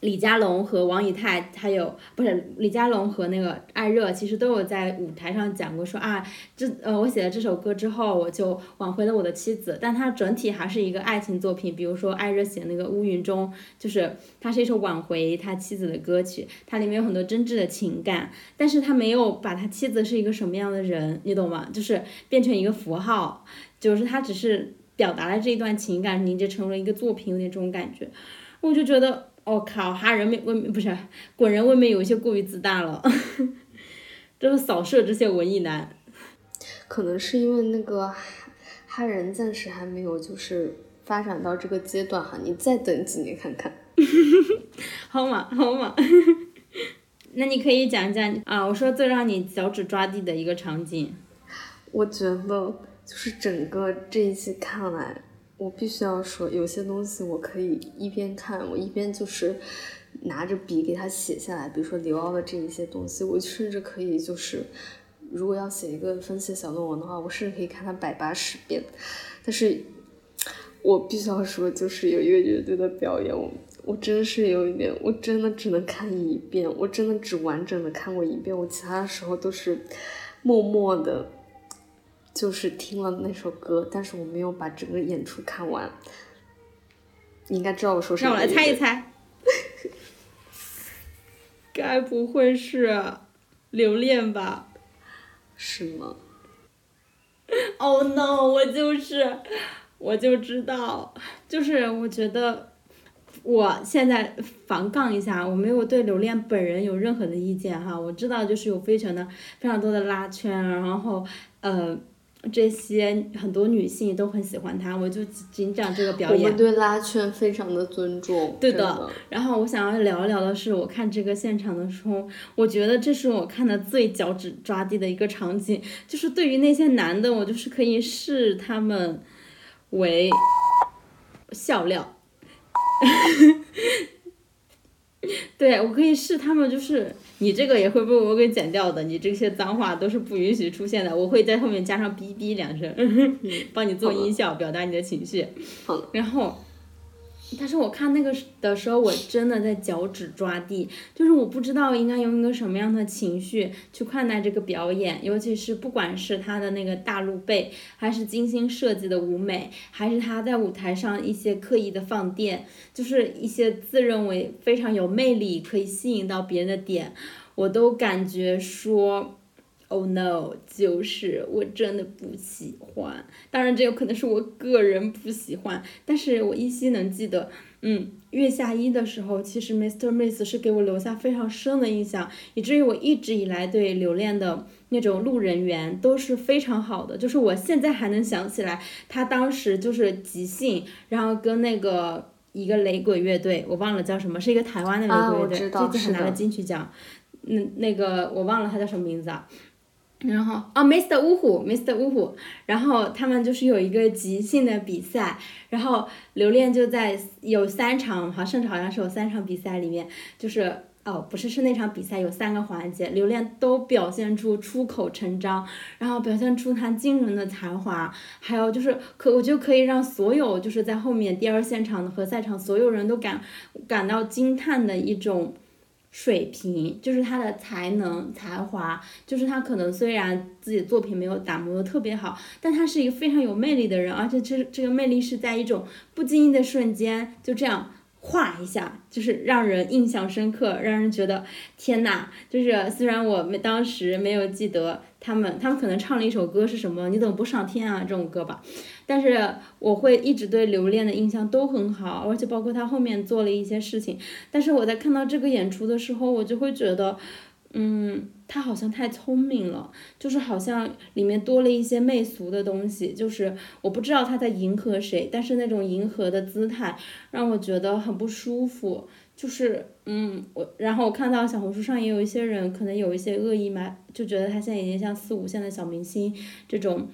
李佳隆和王以太，还有不是李佳隆和那个艾热，其实都有在舞台上讲过说啊，这呃我写了这首歌之后，我就挽回了我的妻子，但它整体还是一个爱情作品。比如说艾热写那个乌云中，就是它是一首挽回他妻子的歌曲，它里面有很多真挚的情感，但是他没有把他妻子是一个什么样的人，你懂吗？就是变成一个符号，就是他只是表达了这一段情感，凝结成了一个作品，有点这种感觉，我就觉得。我、靠，哈人未未不是滚人未免有些过于自大了，真是扫射这些文艺男。可能是因为那个哈哈人暂时还没有就是发展到这个阶段哈，你再等几年看看。好 嘛好嘛，那你可以讲一讲啊，我说最让你脚趾抓地的一个场景。我觉得就是整个这一期看来。我必须要说，有些东西我可以一边看，我一边就是拿着笔给他写下来。比如说刘奥的这一些东西，我甚至可以就是，如果要写一个分析小论文的话，我甚至可以看他百八十遍。但是，我必须要说，就是有一个乐队的表演，我我真的是有一点，我真的只能看一遍，我真的只完整的看过一遍，我其他的时候都是默默的。就是听了那首歌，但是我没有把整个演出看完。你应该知道我说什么。让我来猜一猜。该不会是留恋吧？是吗？Oh no！我就是，我就知道，就是我觉得，我现在防杠一下，我没有对留恋本人有任何的意见哈。我知道就是有非常的非常多的拉圈，然后呃。这些很多女性都很喜欢他，我就仅讲这个表演。我们对拉圈非常的尊重。对的。然后我想要聊一聊的是，我看这个现场的时候，我觉得这是我看的最脚趾抓地的一个场景。就是对于那些男的，我就是可以视他们为笑料。对，我可以视他们就是。你这个也会被我给剪掉的，你这些脏话都是不允许出现的，我会在后面加上哔哔两声，帮你做音效，表达你的情绪。好，然后。但是我看那个的时候，我真的在脚趾抓地，就是我不知道应该用一个什么样的情绪去看待这个表演，尤其是不管是他的那个大露背，还是精心设计的舞美，还是他在舞台上一些刻意的放电，就是一些自认为非常有魅力可以吸引到别人的点，我都感觉说。Oh no！就是我真的不喜欢，当然这有可能是我个人不喜欢，但是我依稀能记得，嗯，月下一的时候，其实 Mr. Miss 是给我留下非常深的印象，以至于我一直以来对留恋的那种路人缘都是非常好的，就是我现在还能想起来，他当时就是即兴，然后跟那个一个雷鬼乐队，我忘了叫什么，是一个台湾的雷鬼乐队，这次还拿了金曲奖，那那个我忘了他叫什么名字啊。然后哦，Mr. 呜呼，Mr. 呜呼，然后他们就是有一个即兴的比赛，然后刘恋就在有三场，好像甚至好像是有三场比赛里面，就是哦不是是那场比赛有三个环节，刘恋都表现出出口成章，然后表现出他惊人的才华，还有就是可我就可以让所有就是在后面第二现场和赛场所有人都感感到惊叹的一种。水平就是他的才能才华，就是他可能虽然自己作品没有打磨的特别好，但他是一个非常有魅力的人，而且这这个魅力是在一种不经意的瞬间就这样画一下，就是让人印象深刻，让人觉得天呐，就是虽然我们当时没有记得他们，他们可能唱了一首歌是什么，你怎么不上天啊这种歌吧。但是我会一直对留恋的印象都很好，而且包括他后面做了一些事情。但是我在看到这个演出的时候，我就会觉得，嗯，他好像太聪明了，就是好像里面多了一些媚俗的东西，就是我不知道他在迎合谁，但是那种迎合的姿态让我觉得很不舒服。就是嗯，我然后我看到小红书上也有一些人可能有一些恶意嘛，就觉得他现在已经像四五线的小明星这种，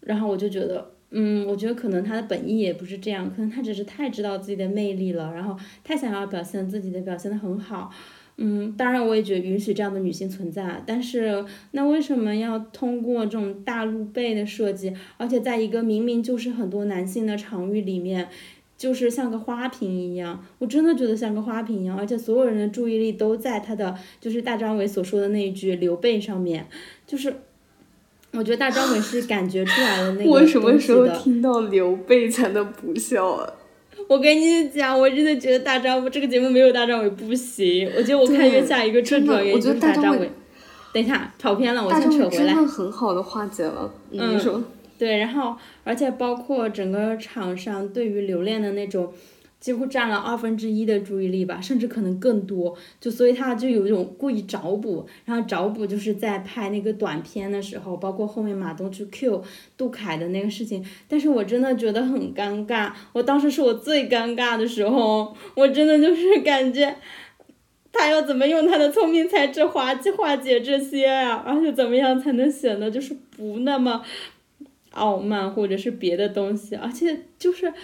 然后我就觉得。嗯，我觉得可能他的本意也不是这样，可能他只是太知道自己的魅力了，然后太想要表现自己的表现的很好。嗯，当然我也觉得允许这样的女性存在，但是那为什么要通过这种大露背的设计，而且在一个明明就是很多男性的场域里面，就是像个花瓶一样，我真的觉得像个花瓶一样，而且所有人的注意力都在他的就是大张伟所说的那一句刘备上面，就是。我觉得大张伟是感觉出来了那个我什么时候听到刘备才能不笑啊？我跟你讲，我真的觉得大张伟这个节目没有大张伟不行。我觉得我看月下一个最主要原因就是大张伟。等一下，跑偏了，我先扯回来。真的很好的化解了。嗯。说。对，然后而且包括整个场上对于留恋的那种。几乎占了二分之一的注意力吧，甚至可能更多。就所以他就有一种故意找补，然后找补就是在拍那个短片的时候，包括后面马东去 Q 杜凯的那个事情。但是我真的觉得很尴尬，我当时是我最尴尬的时候，我真的就是感觉他要怎么用他的聪明才智滑稽化解这些啊，而且怎么样才能显得就是不那么傲慢或者是别的东西，而且就是。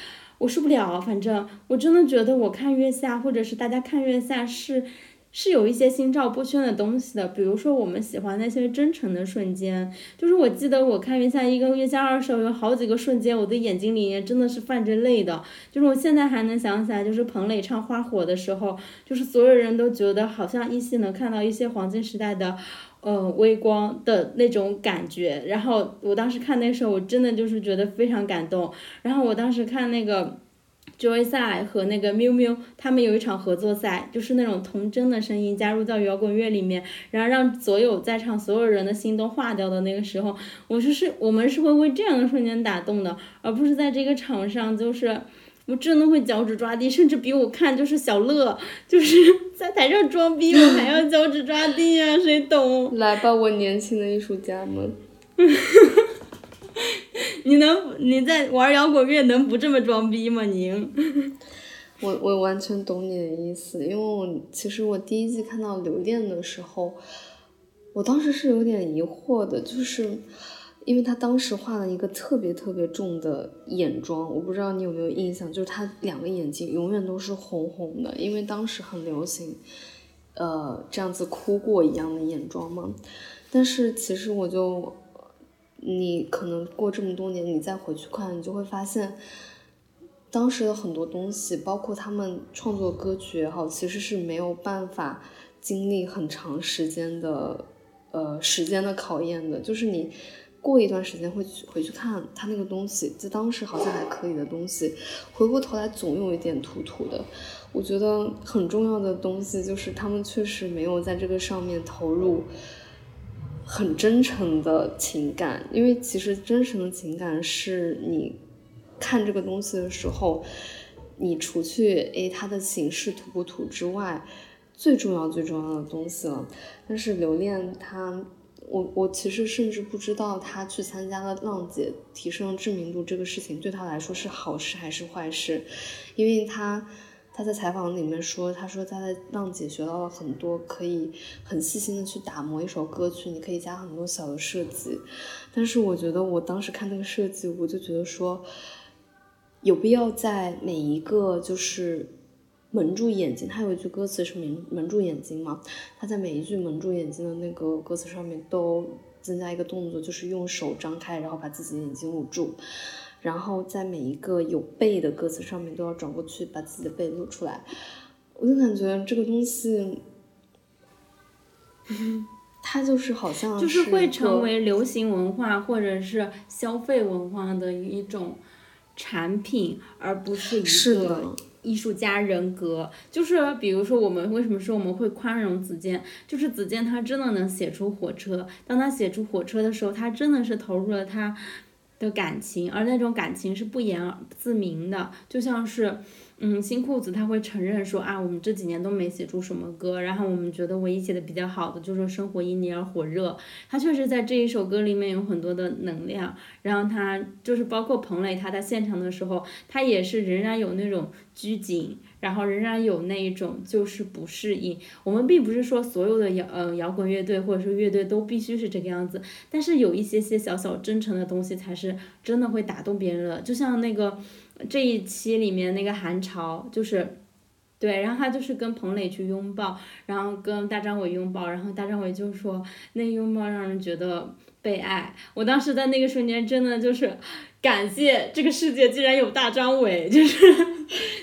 我受不了，反正我真的觉得我看月下，或者是大家看月下是，是有一些心照不宣的东西的。比如说我们喜欢那些真诚的瞬间，就是我记得我看月下一跟月下二的时候，有好几个瞬间，我的眼睛里面真的是泛着泪的。就是我现在还能想起来，就是彭磊唱花火的时候，就是所有人都觉得好像依稀能看到一些黄金时代的。呃，微光的那种感觉，然后我当时看那时候，我真的就是觉得非常感动。然后我当时看那个 Joy 赛和那个 Miu Miu，他们有一场合作赛，就是那种童真的声音加入到摇滚乐里面，然后让所有在场所有人的心都化掉的那个时候，我就是我们是会为这样的瞬间打动的，而不是在这个场上就是。我真的会脚趾抓地，甚至比我看就是小乐，就是 在台上装逼，我还要脚趾抓地呀，谁懂？来吧，我年轻的艺术家们。你能你在玩摇滚乐能不这么装逼吗？您？我我完全懂你的意思，因为我其实我第一季看到刘恋的时候，我当时是有点疑惑的，就是。因为他当时画了一个特别特别重的眼妆，我不知道你有没有印象，就是他两个眼睛永远都是红红的，因为当时很流行，呃，这样子哭过一样的眼妆嘛。但是其实我就，你可能过这么多年，你再回去看，你就会发现，当时的很多东西，包括他们创作歌曲也好，其实是没有办法经历很长时间的，呃，时间的考验的，就是你。过一段时间会去回去看他那个东西，在当时好像还可以的东西，回过头来总有一点土土的。我觉得很重要的东西就是他们确实没有在这个上面投入很真诚的情感，因为其实真诚的情感是你看这个东西的时候，你除去诶它的形式土不土之外，最重要最重要的东西了。但是留恋它。我我其实甚至不知道他去参加了浪姐，提升知名度这个事情对他来说是好事还是坏事，因为他他在采访里面说，他说他在浪姐学到了很多，可以很细心的去打磨一首歌曲，你可以加很多小的设计，但是我觉得我当时看那个设计，我就觉得说，有必要在每一个就是。蒙住眼睛，他有一句歌词是“蒙蒙住眼睛”嘛？他在每一句“蒙住眼睛”的那个歌词上面都增加一个动作，就是用手张开，然后把自己的眼睛捂住。然后在每一个有背的歌词上面都要转过去，把自己的背露出来。我就感觉这个东西，它就是好像就是会成为流行文化或者是消费文化的一种产品，而不是一个。艺术家人格，就是比如说我们为什么说我们会宽容子健，就是子健他真的能写出火车，当他写出火车的时候，他真的是投入了他的感情，而那种感情是不言自明的，就像是，嗯，新裤子他会承认说啊，我们这几年都没写出什么歌，然后我们觉得唯一写的比较好的就是《生活因你而火热》，他确实在这一首歌里面有很多的能量，然后他就是包括彭磊他在现场的时候，他也是仍然有那种拘谨，然后仍然有那一种就是不适应。我们并不是说所有的摇呃摇滚乐队或者说乐队都必须是这个样子，但是有一些些小小真诚的东西才是真的会打动别人的，就像那个。这一期里面那个韩潮就是，对，然后他就是跟彭磊去拥抱，然后跟大张伟拥抱，然后大张伟就说那拥抱让人觉得被爱。我当时在那个瞬间真的就是感谢这个世界竟然有大张伟，就是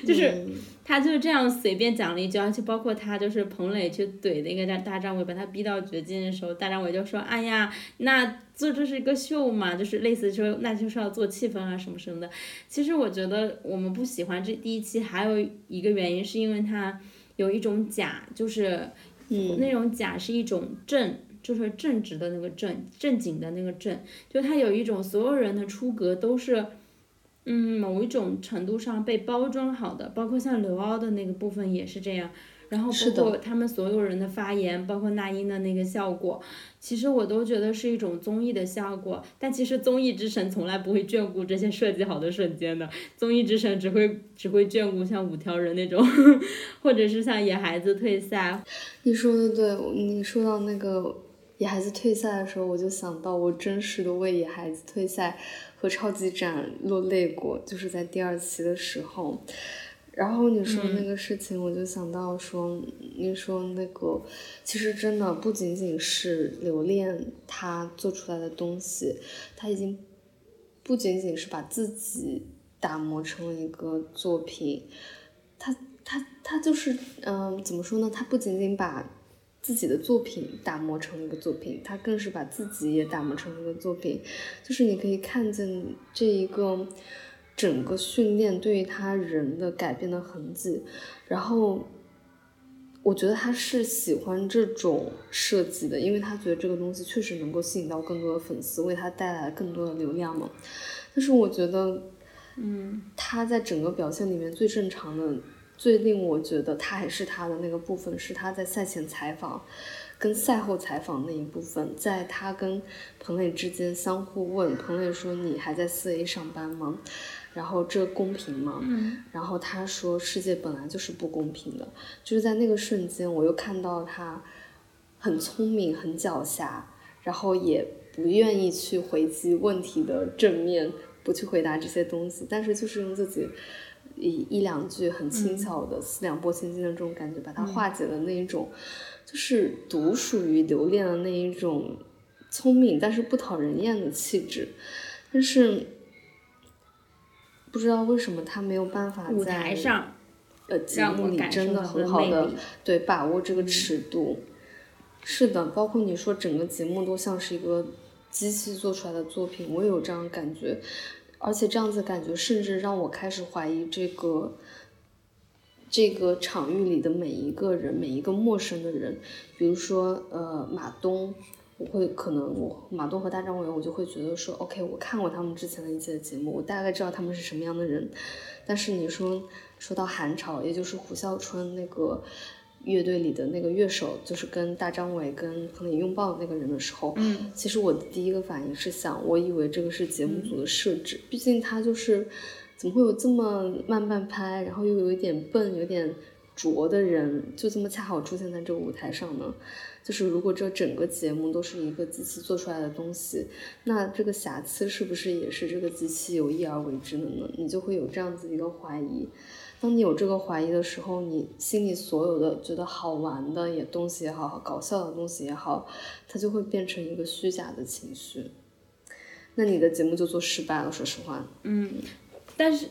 就是。他就是这样随便讲了一句，而且包括他就是彭磊去怼那个大大张伟，把他逼到绝境的时候，大张伟就说：“哎呀，那这这是一个秀嘛，就是类似说那就是要做气氛啊什么什么的。”其实我觉得我们不喜欢这第一期还有一个原因，是因为他有一种假，就是那种假是一种正，就是正直的那个正，正经的那个正，就他有一种所有人的出格都是。嗯，某一种程度上被包装好的，包括像刘骜的那个部分也是这样，然后包括他们所有人的发言，包括那英的那个效果，其实我都觉得是一种综艺的效果。但其实综艺之神从来不会眷顾这些设计好的瞬间的，综艺之神只会只会眷顾像五条人那种，或者是像野孩子退赛。你说的对，你说到那个野孩子退赛的时候，我就想到我真实的为野孩子退赛。和超级展落泪过，就是在第二期的时候。然后你说那个事情，我就想到说，你说那个，其实真的不仅仅是留恋他做出来的东西，他已经不仅仅是把自己打磨成了一个作品，他他他就是，嗯，怎么说呢？他不仅仅把。自己的作品打磨成一个作品，他更是把自己也打磨成一个作品。就是你可以看见这一个整个训练对于他人的改变的痕迹。然后，我觉得他是喜欢这种设计的，因为他觉得这个东西确实能够吸引到更多的粉丝，为他带来更多的流量嘛。但是我觉得，嗯，他在整个表现里面最正常的。最令我觉得他还是他的那个部分，是他在赛前采访，跟赛后采访那一部分，在他跟彭磊之间相互问，彭磊说你还在四 A 上班吗？然后这公平吗？嗯。然后他说世界本来就是不公平的，就是在那个瞬间，我又看到他很聪明、很狡黠，然后也不愿意去回击问题的正面，不去回答这些东西，但是就是用自己。一一两句很轻巧的四两拨千斤的这种感觉，把它化解的那一种，就是独属于留恋的那一种聪明但是不讨人厌的气质，但是不知道为什么他没有办法在呃节目里真的很好的对把握这个尺度。是的，包括你说整个节目都像是一个机器做出来的作品，我也有这样感觉。而且这样子感觉，甚至让我开始怀疑这个这个场域里的每一个人，每一个陌生的人。比如说，呃，马东，我会可能我马东和大张伟，我就会觉得说，OK，我看过他们之前的一些节目，我大概知道他们是什么样的人。但是你说说到韩潮，也就是胡笑春那个。乐队里的那个乐手，就是跟大张伟、跟彭磊拥抱的那个人的时候，嗯，其实我的第一个反应是想，我以为这个是节目组的设置，毕竟他就是怎么会有这么慢半拍，然后又有一点笨、有点拙的人，就这么恰好出现在这个舞台上呢？就是如果这整个节目都是一个机器做出来的东西，那这个瑕疵是不是也是这个机器有意而为之的呢？你就会有这样子一个怀疑。当你有这个怀疑的时候，你心里所有的觉得好玩的也东西也好，搞笑的东西也好，它就会变成一个虚假的情绪。那你的节目就做失败了，说实话。嗯，但是，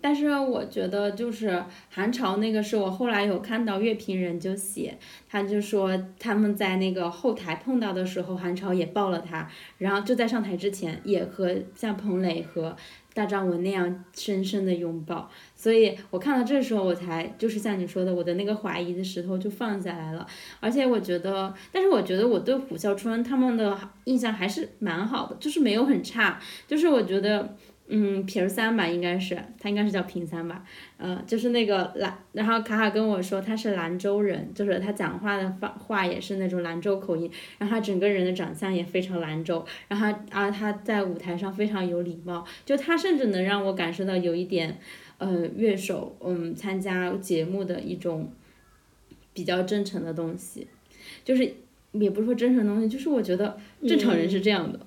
但是我觉得就是韩潮那个是我后来有看到乐评人就写，他就说他们在那个后台碰到的时候，韩潮也抱了他，然后就在上台之前也和像彭磊和。大张伟那样深深的拥抱，所以我看到这时候，我才就是像你说的，我的那个怀疑的石头就放下来了。而且我觉得，但是我觉得我对虎啸春他们的印象还是蛮好的，就是没有很差。就是我觉得嗯，平三吧，应该是，他应该是叫平三吧，呃，就是那个兰，然后卡卡跟我说他是兰州人，就是他讲话的话话也是那种兰州口音，然后他整个人的长相也非常兰州，然后啊他在舞台上非常有礼貌，就他甚至能让我感受到有一点，呃，乐手嗯参加节目的一种比较真诚的东西，就是也不是说真诚的东西，就是我觉得正常人是这样的，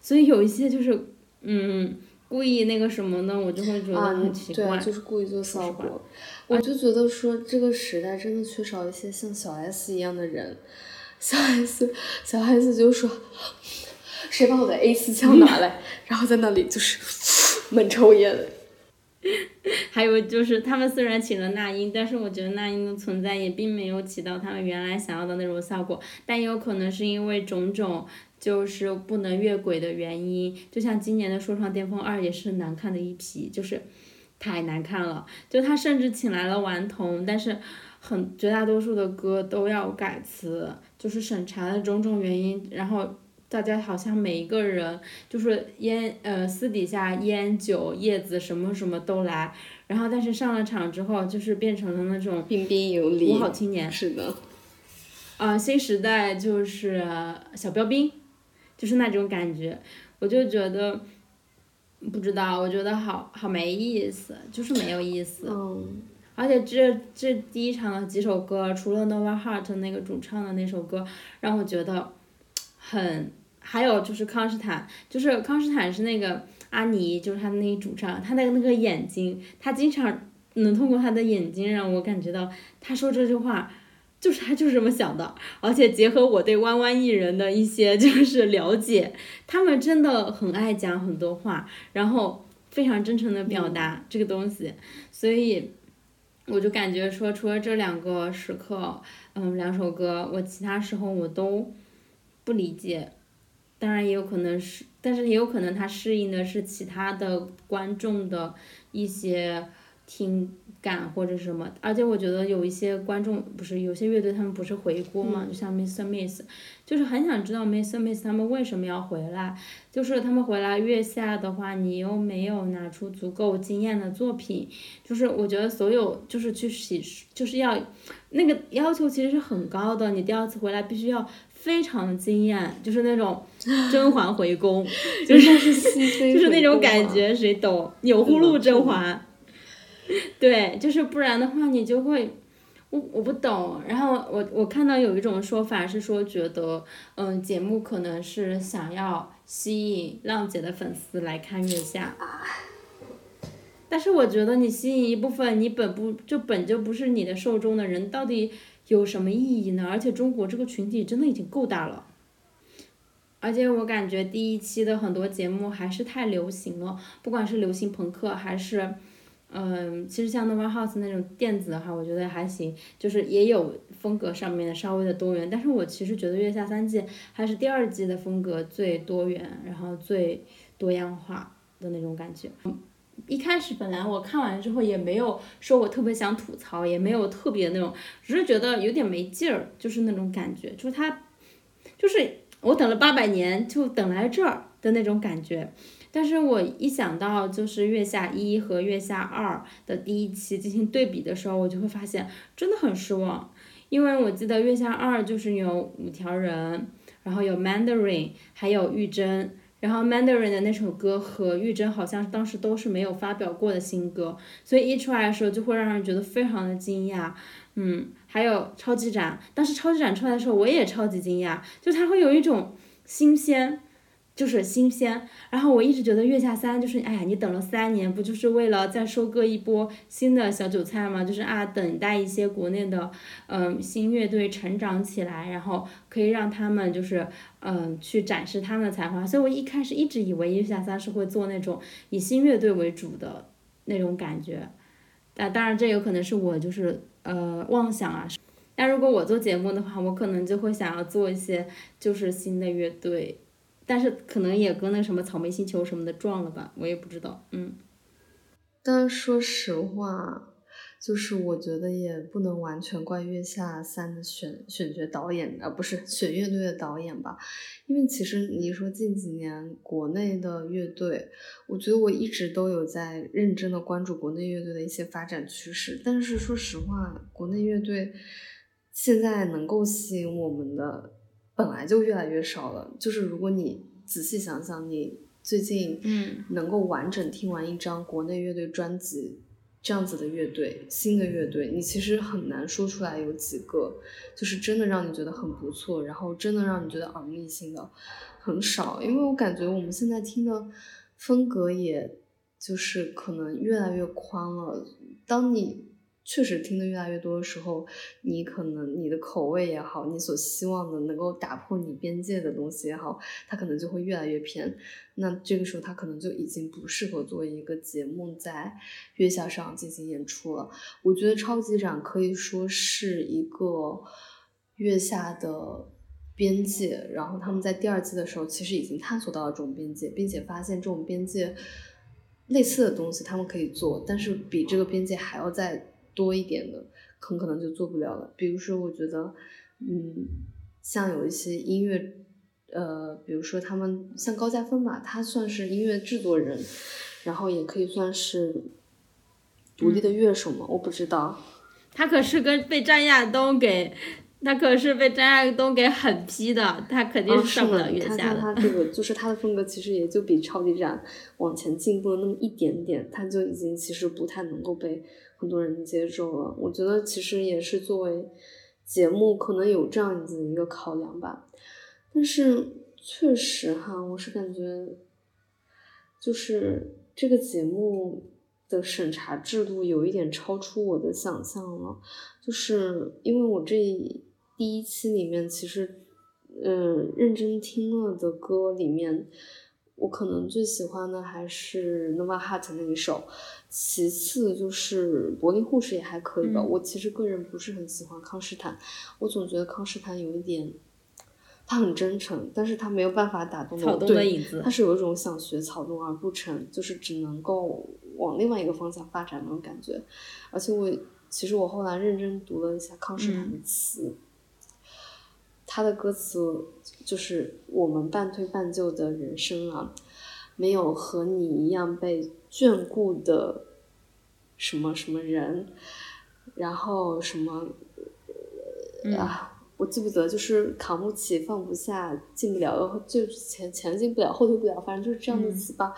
所以有一些就是嗯。故意那个什么呢，我就会觉得很奇怪。对，就是故意做效果。我就觉得说这个时代真的缺少一些像小 S 一样的人。小 S，小 S 就说：“谁把我的 A 四枪拿来？”然后在那里就是闷抽烟。还有就是他们虽然请了那英，但是我觉得那英的存在也并没有起到他们原来想要的那种效果。但也有可能是因为种种。就是不能越轨的原因，就像今年的说唱巅峰二也是难看的一批，就是太难看了。就他甚至请来了顽童，但是很绝大多数的歌都要改词，就是审查的种种原因。然后大家好像每一个人就是烟呃私底下烟酒叶子什么什么都来，然后但是上了场之后就是变成了那种彬彬有礼五好青年。是的。啊，新时代就是小标兵。就是那种感觉，我就觉得，不知道，我觉得好好没意思，就是没有意思。嗯。而且这这第一场的几首歌，除了 Nova Heart 那个主唱的那首歌，让我觉得很，还有就是康斯坦，就是康斯坦是那个阿尼，就是他的那个主唱，他的那个眼睛，他经常能通过他的眼睛让我感觉到，他说这句话。就是他就是这么想的，而且结合我对弯弯艺人的一些就是了解，他们真的很爱讲很多话，然后非常真诚的表达这个东西，所以我就感觉说，除了这两个时刻，嗯，两首歌，我其他时候我都不理解，当然也有可能是，但是也有可能他适应的是其他的观众的一些听。感或者什么，而且我觉得有一些观众不是有些乐队他们不是回锅嘛，就像 Mr. Miss，就是很想知道 Mr. Miss 他们为什么要回来，就是他们回来月下的话，你又没有拿出足够惊艳的作品，就是我觉得所有就是去洗，就是要那个要求其实是很高的，你第二次回来必须要非常惊艳，就是那种 甄嬛回宫，就是 就是那种感觉，谁懂？钮祜禄甄嬛。对，就是不然的话，你就会，我我不懂。然后我我看到有一种说法是说，觉得嗯，节目可能是想要吸引浪姐的粉丝来看月下。但是我觉得你吸引一部分你本不就本就不是你的受众的人，到底有什么意义呢？而且中国这个群体真的已经够大了。而且我感觉第一期的很多节目还是太流行了，不管是流行朋克还是。嗯，其实像 Nova House 那种电子的话，我觉得还行，就是也有风格上面的稍微的多元。但是我其实觉得月下三季还是第二季的风格最多元，然后最多样化的那种感觉。一开始本来我看完之后也没有说我特别想吐槽，也没有特别那种，只是觉得有点没劲儿，就是那种感觉，就是它，就是我等了八百年就等来这儿的那种感觉。但是我一想到就是月下一和月下二的第一期进行对比的时候，我就会发现真的很失望，因为我记得月下二就是有五条人，然后有 Mandarin，还有玉珍，然后 Mandarin 的那首歌和玉珍好像当时都是没有发表过的新歌，所以一出来的时候就会让人觉得非常的惊讶，嗯，还有超级展，当时超级展出来的时候我也超级惊讶，就它会有一种新鲜。就是新鲜，然后我一直觉得月下三就是，哎呀，你等了三年，不就是为了再收割一波新的小韭菜吗？就是啊，等待一些国内的，嗯，新乐队成长起来，然后可以让他们就是，嗯，去展示他们的才华。所以我一开始一直以为月下三是会做那种以新乐队为主的那种感觉，但当然这有可能是我就是呃妄想啊。但如果我做节目的话，我可能就会想要做一些就是新的乐队。但是可能也跟那什么草莓星球什么的撞了吧，我也不知道，嗯。但说实话，就是我觉得也不能完全怪《月下三》的选选角导演，而不是选乐队的导演吧。因为其实你说近几年国内的乐队，我觉得我一直都有在认真的关注国内乐队的一些发展趋势。但是说实话，国内乐队现在能够吸引我们的本来就越来越少了。就是如果你仔细想想，你最近嗯能够完整听完一张国内乐队专辑。这样子的乐队，新的乐队，你其实很难说出来有几个，就是真的让你觉得很不错，然后真的让你觉得耳目一新的很少，因为我感觉我们现在听的风格，也就是可能越来越宽了。当你确实听的越来越多的时候，你可能你的口味也好，你所希望的能够打破你边界的东西也好，它可能就会越来越偏。那这个时候，它可能就已经不适合作为一个节目在月下上进行演出了。我觉得超级展可以说是一个月下的边界，然后他们在第二季的时候，其实已经探索到了这种边界，并且发现这种边界类似的东西他们可以做，但是比这个边界还要再。多一点的，很可能就做不了了。比如说，我觉得，嗯，像有一些音乐，呃，比如说他们像高家芬吧，他算是音乐制作人，然后也可以算是独立的乐手嘛。我不知道，他可是跟被张亚东给，他可是被张亚东给狠批的，他肯定是上不了月下的。他他这个就是他的风格，其实也就比超级展往前进步了那么一点点，他就已经其实不太能够被。很多人接受了，我觉得其实也是作为节目可能有这样子一个考量吧，但是确实哈，我是感觉就是这个节目的审查制度有一点超出我的想象了，就是因为我这第一期里面其实嗯认真听了的歌里面。我可能最喜欢的还是 Nova Heart 那一首，其次就是柏林护士也还可以吧。我其实个人不是很喜欢康斯坦，我总觉得康斯坦有一点，他很真诚，但是他没有办法打动我。对，他是有一种想学草东而不成，就是只能够往另外一个方向发展那种感觉。而且我其实我后来认真读了一下康斯坦的词。他的歌词就是我们半推半就的人生啊，没有和你一样被眷顾的什么什么人，然后什么啊，我记不得，就是扛不起放不下，进不了就前前进不了后退不了，反正就是这样的词吧。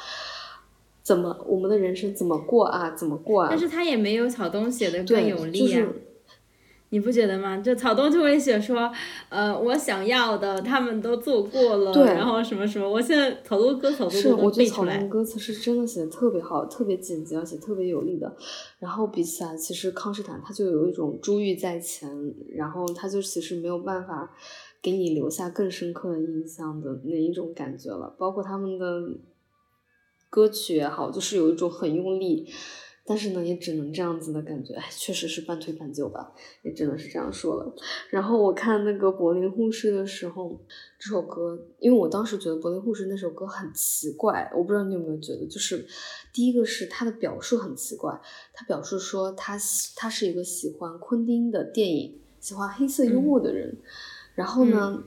怎么我们的人生怎么过啊？怎么过啊？但是他也没有草东写的更有力啊。你不觉得吗？就草东就会写说，呃，我想要的他们都做过了，然后什么什么。我现在草东歌草东都我觉得草东歌词是真的写的特别好，特别简洁，而且特别有力的。然后比起来，其实康斯坦他就有一种珠玉在前，然后他就其实没有办法给你留下更深刻的印象的那一种感觉了。包括他们的歌曲也好，就是有一种很用力。但是呢，也只能这样子的感觉，哎，确实是半推半就吧，也只能是这样说了。然后我看那个柏林护士的时候，这首歌，因为我当时觉得柏林护士那首歌很奇怪，我不知道你有没有觉得，就是第一个是他的表述很奇怪，他表述说他他是一个喜欢昆汀的电影、喜欢黑色幽默的人，然后呢，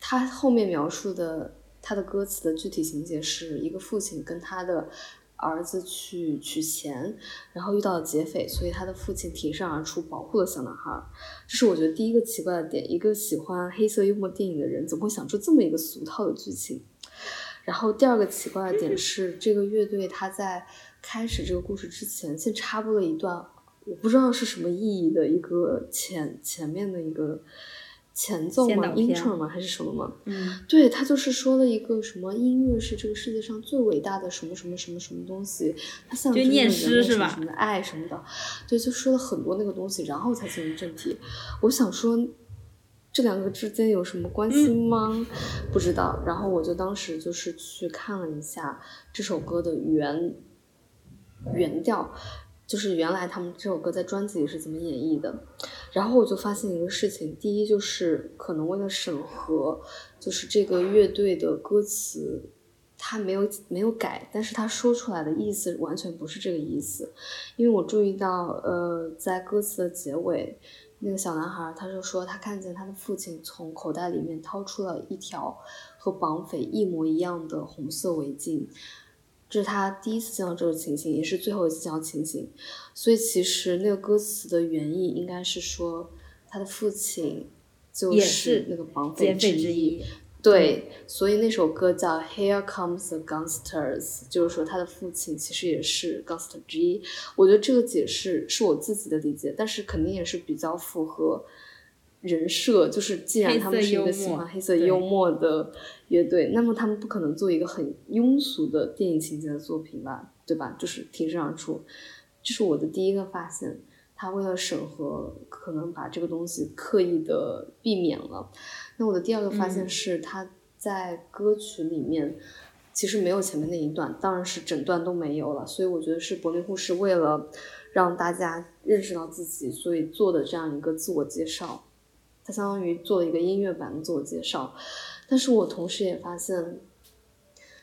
他后面描述的他的歌词的具体情节是一个父亲跟他的。儿子去取钱，然后遇到了劫匪，所以他的父亲挺身而出保护了小男孩。这是我觉得第一个奇怪的点。一个喜欢黑色幽默电影的人，怎么会想出这么一个俗套的剧情？然后第二个奇怪的点是，这个乐队他在开始这个故事之前，先插播了一段，我不知道是什么意义的一个前前面的一个。前奏吗？intro 吗？还是什么吗？嗯，对他就是说了一个什么音乐是这个世界上最伟大的什么什么什么什么东西，它象征着人类什么什么的爱什么的，对，就说了很多那个东西，然后才进入正题。我想说，这两个之间有什么关系吗？不知道。然后我就当时就是去看了一下这首歌的原原调。就是原来他们这首歌在专辑里是怎么演绎的，然后我就发现一个事情，第一就是可能为了审核，就是这个乐队的歌词，他没有没有改，但是他说出来的意思完全不是这个意思，因为我注意到，呃，在歌词的结尾，那个小男孩他就说他看见他的父亲从口袋里面掏出了一条和绑匪一模一样的红色围巾，这是他第一次见到这个情形，也是最后一次见到情形，所以其实那个歌词的原意应该是说他的父亲就是那个绑匪之一。对，所以那首歌叫《Here Comes the Gangsters》，就是说他的父亲其实也是 gangster 之一。我觉得这个解释是我自己的理解，但是肯定也是比较符合人设。就是既然他们是一个喜欢黑色幽默的乐队，那么他们不可能做一个很庸俗的电影情节的作品吧？对吧？就是挺身而出，这是我的第一个发现。他为了审核，可能把这个东西刻意的避免了。那我的第二个发现是，他在歌曲里面其实没有前面那一段，当然是整段都没有了。所以我觉得是柏林护士为了让大家认识到自己，所以做的这样一个自我介绍。他相当于做了一个音乐版的自我介绍。但是我同时也发现。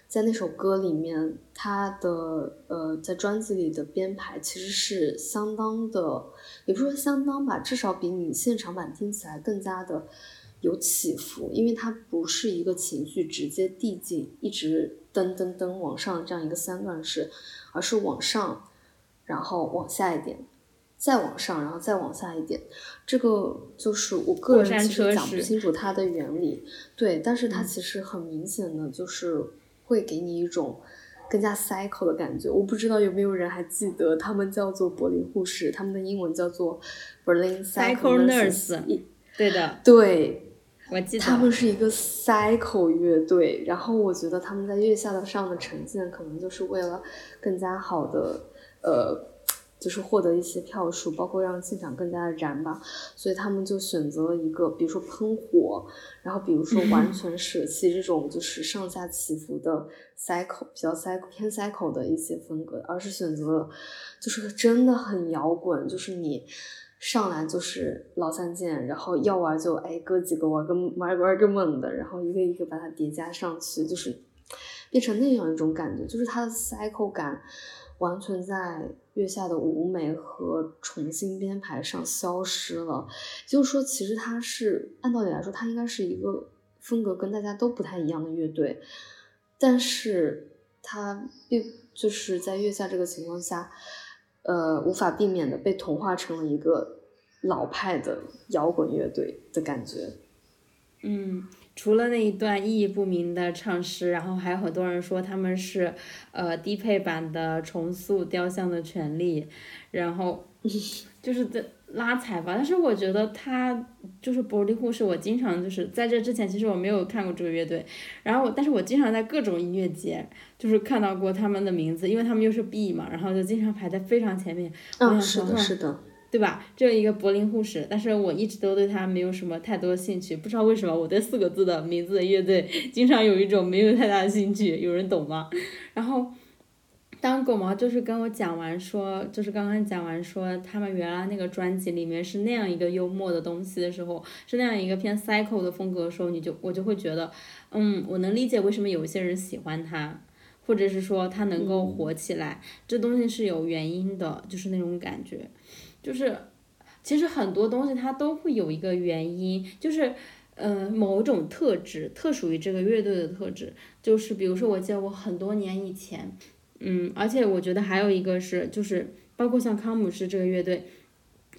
在那首歌里面，它的呃，在专辑里的编排其实是相当的，也不说相当吧，至少比你现场版听起来更加的有起伏，因为它不是一个情绪直接递进，一直噔噔噔往上这样一个三段式，而是往上，然后往下一点，再往上，然后再往下一点，这个就是我个人其实讲不清楚它的原理，对，但是它其实很明显的就是。会给你一种更加 cycle 的感觉。我不知道有没有人还记得，他们叫做柏林护士，他们的英文叫做 Berlin Cycle Nurse。对的，对，我记得。他们是一个 cycle 乐队，然后我觉得他们在月下的上的呈现，可能就是为了更加好的呃。就是获得一些票数，包括让现场更加的燃吧，所以他们就选择了一个，比如说喷火，然后比如说完全舍弃这种就是上下起伏的 cycle，比较 cycle 偏 cycle 的一些风格，而是选择了就是真的很摇滚，就是你上来就是老三件，然后要玩就哎哥几个玩个玩玩个猛的，然后一个一个把它叠加上去，就是变成那样一种感觉，就是它的 cycle 感。完全在月下的舞美和重新编排上消失了。就是说，其实它是按道理来说，它应该是一个风格跟大家都不太一样的乐队，但是它并就是在月下这个情况下，呃，无法避免的被同化成了一个老派的摇滚乐队的感觉。嗯。除了那一段意义不明的唱诗，然后还有很多人说他们是，呃，低配版的重塑雕像的权利，然后 就是在拉踩吧。但是我觉得他就是伯利护士，我经常就是在这之前，其实我没有看过这个乐队，然后但是我经常在各种音乐节就是看到过他们的名字，因为他们又是 B 嘛，然后就经常排在非常前面。嗯，是的，是的。对吧？这有一个柏林护士，但是我一直都对他没有什么太多兴趣，不知道为什么我对四个字的名字的乐队经常有一种没有太大的兴趣，有人懂吗？然后，当狗毛就是跟我讲完说，就是刚刚讲完说他们原来那个专辑里面是那样一个幽默的东西的时候，是那样一个偏 psycho 的风格的时候，你就我就会觉得，嗯，我能理解为什么有一些人喜欢他，或者是说他能够火起来，这东西是有原因的，就是那种感觉。就是，其实很多东西它都会有一个原因，就是，呃，某种特质，特属于这个乐队的特质，就是比如说，我记得我很多年以前，嗯，而且我觉得还有一个是，就是包括像康姆士这个乐队，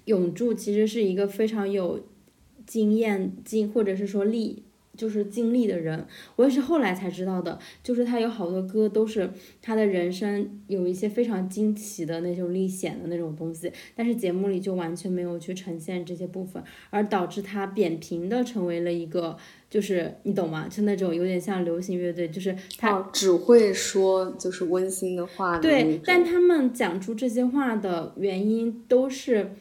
永驻其实是一个非常有经验经或者是说历。就是经历的人，我也是后来才知道的。就是他有好多歌都是他的人生有一些非常惊奇的那种历险的那种东西，但是节目里就完全没有去呈现这些部分，而导致他扁平的成为了一个，就是你懂吗？就那种有点像流行乐队，就是他只会说就是温馨的话。对，但他们讲出这些话的原因都是。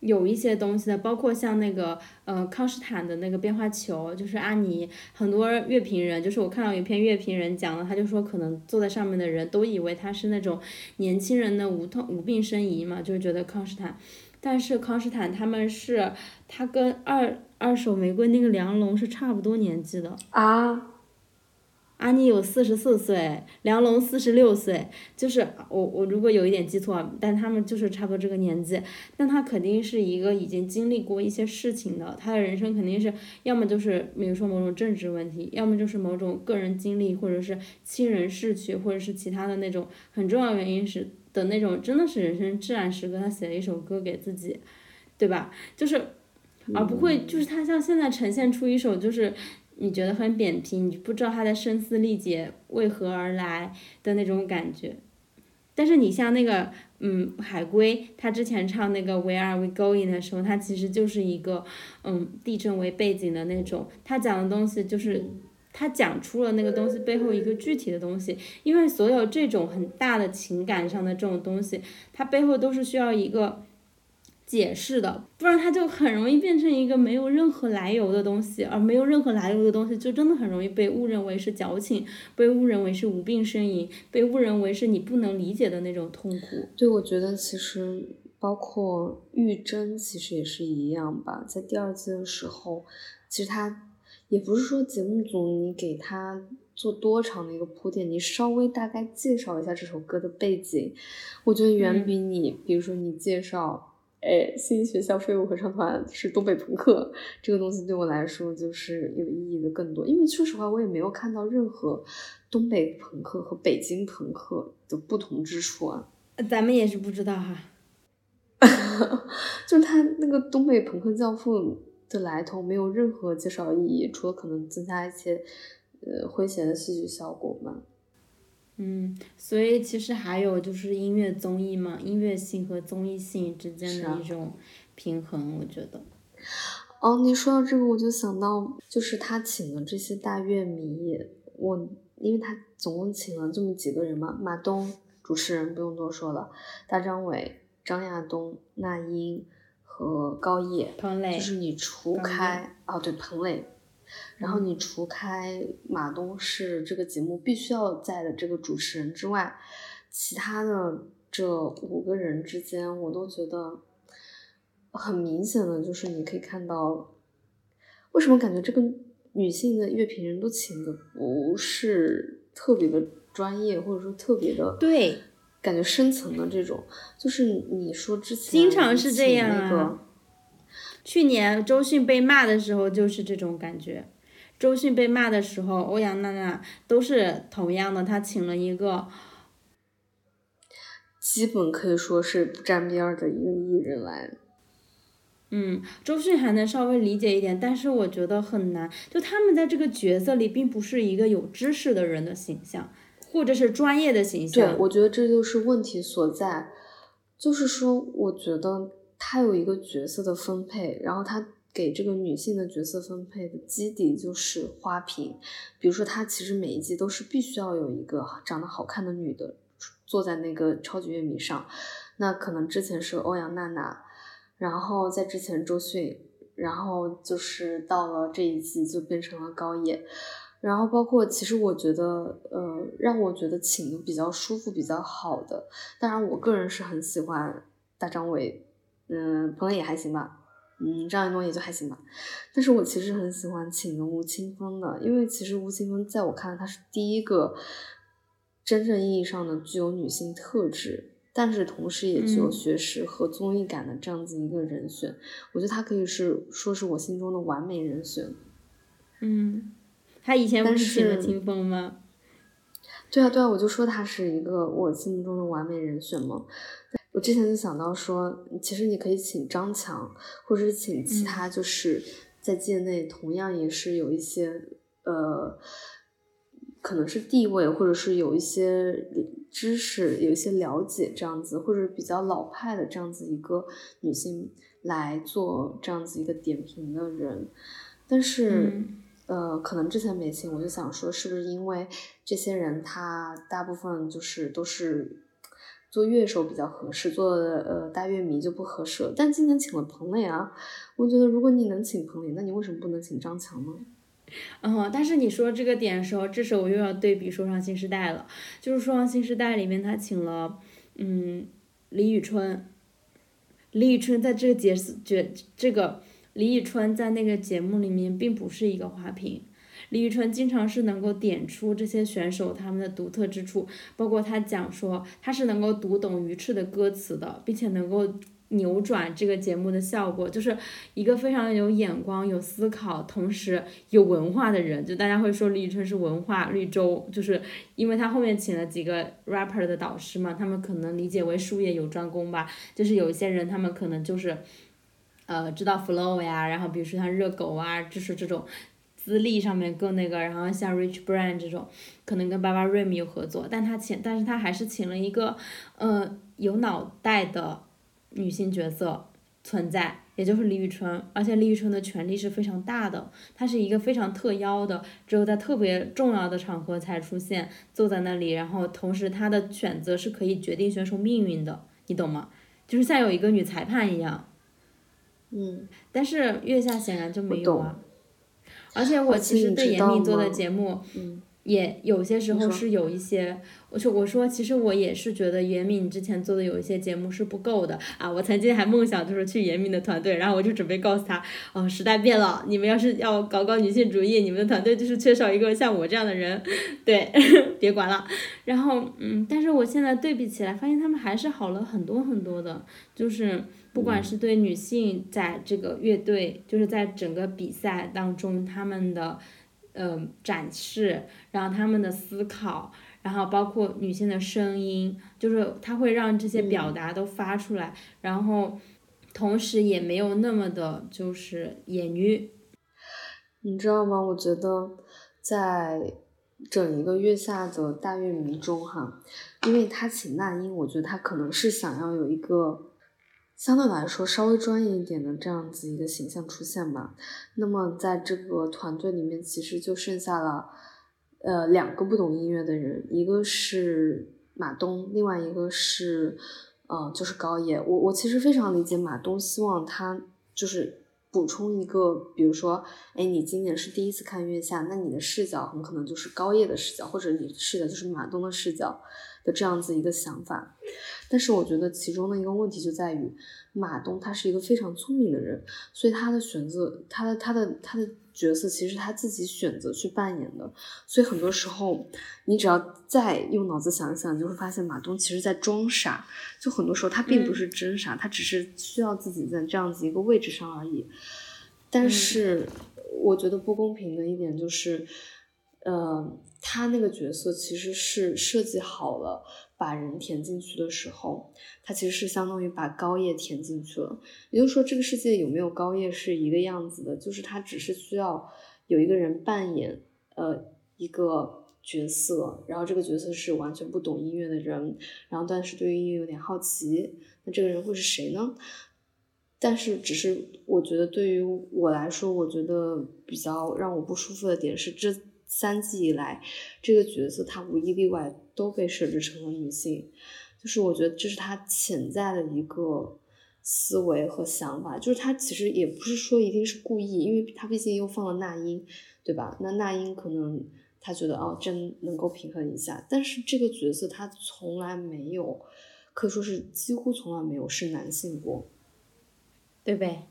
有一些东西的，包括像那个呃康斯坦的那个变化球，就是阿尼，很多乐评人，就是我看到有一篇乐评人讲了，他就说可能坐在上面的人都以为他是那种年轻人的无痛无病呻吟嘛，就是觉得康斯坦，但是康斯坦他们是他跟二二手玫瑰那个梁龙是差不多年纪的。啊，阿妮有四十四岁，梁龙四十六岁，就是我我如果有一点记错，但他们就是差不多这个年纪，但他肯定是一个已经经历过一些事情的，他的人生肯定是要么就是比如说某种政治问题，要么就是某种个人经历，或者是亲人逝去，或者是其他的那种很重要原因是的那种，真的是人生至暗时刻，他写了一首歌给自己，对吧？就是而不会就是他像现在呈现出一首就是。你觉得很扁平，你不知道他的声嘶力竭为何而来的那种感觉。但是你像那个，嗯，海龟，他之前唱那个 Where Are We Going 的时候，他其实就是一个，嗯，地震为背景的那种，他讲的东西就是，他讲出了那个东西背后一个具体的东西。因为所有这种很大的情感上的这种东西，它背后都是需要一个。解释的，不然它就很容易变成一个没有任何来由的东西，而没有任何来由的东西，就真的很容易被误认为是矫情，被误认为是无病呻吟，被误认为是你不能理解的那种痛苦。对，我觉得其实包括玉珍，其实也是一样吧。在第二季的时候，其实他也不是说节目组你给他做多长的一个铺垫，你稍微大概介绍一下这首歌的背景，我觉得远比你，比如说你介绍。哎，新学校废物合唱团是东北朋克，这个东西对我来说就是有意义的更多。因为说实话，我也没有看到任何东北朋克和北京朋克的不同之处啊。咱们也是不知道哈。就是他那个东北朋克教父的来头没有任何介绍意义，除了可能增加一些呃诙谐的戏剧效果嘛。嗯，所以其实还有就是音乐综艺嘛，音乐性和综艺性之间的一种平衡，我觉得。哦，你说到这个，我就想到，就是他请的这些大乐迷，我因为他总共请了这么几个人嘛，马东主持人不用多说了，大张伟、张亚东、那英和高叶，彭磊，就是你除开哦，对，彭磊。然后你除开马东是这个节目必须要在的这个主持人之外，其他的这五个人之间，我都觉得很明显的就是你可以看到，为什么感觉这个女性的乐评人都请的不是特别的专业，或者说特别的对，感觉深层的这种，就是你说之前经常是这样啊。去年周迅被骂的时候就是这种感觉，周迅被骂的时候，欧阳娜娜都是同样的，她请了一个，基本可以说是不沾边儿的一个艺人来。嗯，周迅还能稍微理解一点，但是我觉得很难，就他们在这个角色里并不是一个有知识的人的形象，或者是专业的形象。对，我觉得这就是问题所在，就是说，我觉得。他有一个角色的分配，然后他给这个女性的角色分配的基底就是花瓶，比如说他其实每一季都是必须要有一个长得好看的女的坐在那个超级乐迷上，那可能之前是欧阳娜娜，然后在之前周迅，然后就是到了这一季就变成了高野，然后包括其实我觉得，呃，让我觉得请的比较舒服、比较好的，当然我个人是很喜欢大张伟。嗯，彭磊也还行吧，嗯，张亚东也就还行吧，但是我其实很喜欢请的吴青峰的，因为其实吴青峰在我看来他是第一个真正意义上的具有女性特质，但是同时也具有学识和综艺感的这样子一个人选，我觉得他可以是说是我心中的完美人选。嗯，他以前不是请了青峰吗？对啊，对啊，我就说他是一个我心目中的完美人选嘛。我之前就想到说，其实你可以请张强，或者是请其他就是在界内同样也是有一些呃，可能是地位，或者是有一些知识、有一些了解这样子，或者比较老派的这样子一个女性来做这样子一个点评的人，但是呃，可能之前没请，我就想说，是不是因为这些人他大部分就是都是。做乐手比较合适，做呃大乐迷就不合适了。但今年请了彭磊啊，我觉得如果你能请彭磊，那你为什么不能请张强呢？嗯，但是你说这个点的时候，这时候我又要对比《说唱新时代》了。就是《说唱新时代》里面他请了嗯李宇春，李宇春在这个节角这个李宇春在那个节目里面并不是一个花瓶。李宇春经常是能够点出这些选手他们的独特之处，包括他讲说他是能够读懂鱼翅的歌词的，并且能够。扭转这个节目的效果，就是一个非常有眼光、有思考，同时有文化的人。就大家会说李宇春是文化绿洲，就是因为他后面请了几个 rapper 的导师嘛，他们可能理解为术业有专攻吧。就是有一些人，他们可能就是，呃，知道 flow 呀，然后比如说像热狗啊，就是这种资历上面更那个。然后像 Rich Brian 这种，可能跟 Baba Ram 有合作，但他请，但是他还是请了一个，呃，有脑袋的。女性角色存在，也就是李宇春，而且李宇春的权力是非常大的，她是一个非常特邀的，只有在特别重要的场合才出现，坐在那里，然后同时她的选择是可以决定选手命运的，你懂吗？就是像有一个女裁判一样。嗯。但是月下显然就没有啊。而且我其实对严敏做的节目。嗯。也有些时候是有一些，我说我说其实我也是觉得严敏之前做的有一些节目是不够的啊，我曾经还梦想就是去严敏的团队，然后我就准备告诉他，哦，时代变了，你们要是要搞搞女性主义，你们的团队就是缺少一个像我这样的人，对，别管了。然后嗯，但是我现在对比起来，发现他们还是好了很多很多的，就是不管是对女性在这个乐队，就是在整个比赛当中他们的。嗯，展示，然后他们的思考，然后包括女性的声音，就是它会让这些表达都发出来，然后同时也没有那么的，就是言语。你知道吗？我觉得在整一个月下的大乐迷中，哈，因为他请那英，我觉得他可能是想要有一个。相对来说稍微专业一点的这样子一个形象出现吧。那么在这个团队里面，其实就剩下了，呃，两个不懂音乐的人，一个是马东，另外一个是，呃，就是高野。我我其实非常理解马东，希望他就是补充一个，比如说，哎，你今年是第一次看月下，那你的视角很可能就是高叶的视角，或者你视角就是马东的视角。的这样子一个想法，但是我觉得其中的一个问题就在于，马东他是一个非常聪明的人，所以他的选择，他的他的他的角色其实他自己选择去扮演的，所以很多时候你只要再用脑子想一想，就会发现马东其实在装傻，就很多时候他并不是真傻，他只是需要自己在这样子一个位置上而已。但是我觉得不公平的一点就是，呃。他那个角色其实是设计好了，把人填进去的时候，他其实是相当于把高叶填进去了。也就是说，这个世界有没有高叶是一个样子的，就是他只是需要有一个人扮演呃一个角色，然后这个角色是完全不懂音乐的人，然后但是对于音乐有点好奇，那这个人会是谁呢？但是只是我觉得对于我来说，我觉得比较让我不舒服的点是这。三季以来，这个角色他无一例外都被设置成了女性，就是我觉得这是他潜在的一个思维和想法，就是他其实也不是说一定是故意，因为他毕竟又放了那英，对吧？那那英可能他觉得哦，真能够平衡一下，但是这个角色他从来没有，可以说是几乎从来没有是男性过，对呗？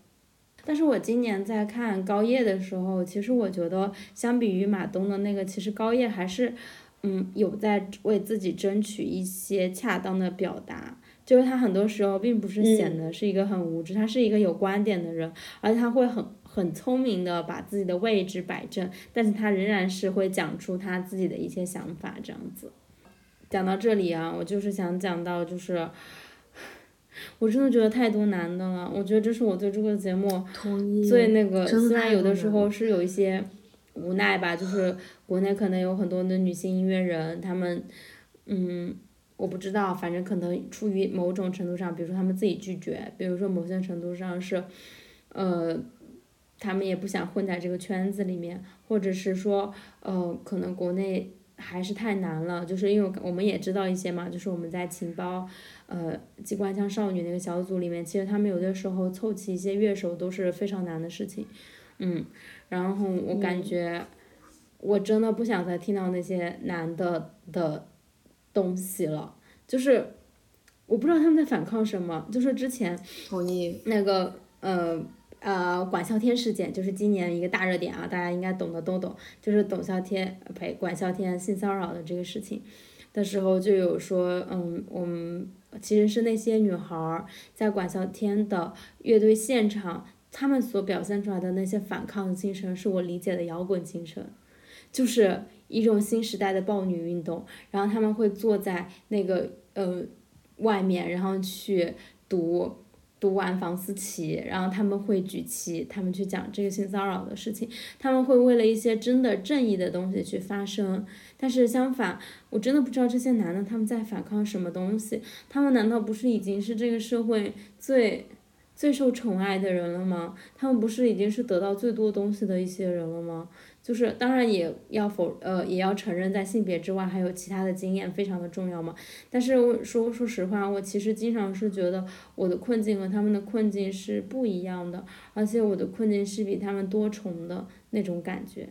但是我今年在看高叶的时候，其实我觉得相比于马东的那个，其实高叶还是，嗯，有在为自己争取一些恰当的表达。就是他很多时候并不是显得是一个很无知，他是一个有观点的人，而且他会很很聪明的把自己的位置摆正，但是他仍然是会讲出他自己的一些想法这样子。讲到这里啊，我就是想讲到就是。我真的觉得太多男的了，我觉得这是我对这个节目最那个，虽然有的时候是有一些无奈吧，就是国内可能有很多的女性音乐人，他们，嗯，我不知道，反正可能出于某种程度上，比如说他们自己拒绝，比如说某些程度上是，呃，他们也不想混在这个圈子里面，或者是说，呃，可能国内还是太难了，就是因为我们也知道一些嘛，就是我们在情报。呃，机关枪少女那个小组里面，其实他们有的时候凑齐一些乐手都是非常难的事情，嗯，然后我感觉，我真的不想再听到那些男的的东西了，就是我不知道他们在反抗什么，就是之前同意那个呃呃管啸天事件，就是今年一个大热点啊，大家应该懂的都懂，就是董啸天呸管啸天性骚扰的这个事情的时候，就有说，嗯，我们其实是那些女孩儿在管啸天的乐队现场，她们所表现出来的那些反抗精神，是我理解的摇滚精神，就是一种新时代的暴女运动，然后他们会坐在那个呃外面，然后去读。读完房思琪，然后他们会举旗，他们去讲这个性骚扰的事情，他们会为了一些真的正义的东西去发声。但是相反，我真的不知道这些男的他们在反抗什么东西。他们难道不是已经是这个社会最最受宠爱的人了吗？他们不是已经是得到最多东西的一些人了吗？就是当然也要否呃也要承认，在性别之外还有其他的经验非常的重要嘛。但是我说说实话，我其实经常是觉得我的困境和他们的困境是不一样的，而且我的困境是比他们多重的那种感觉。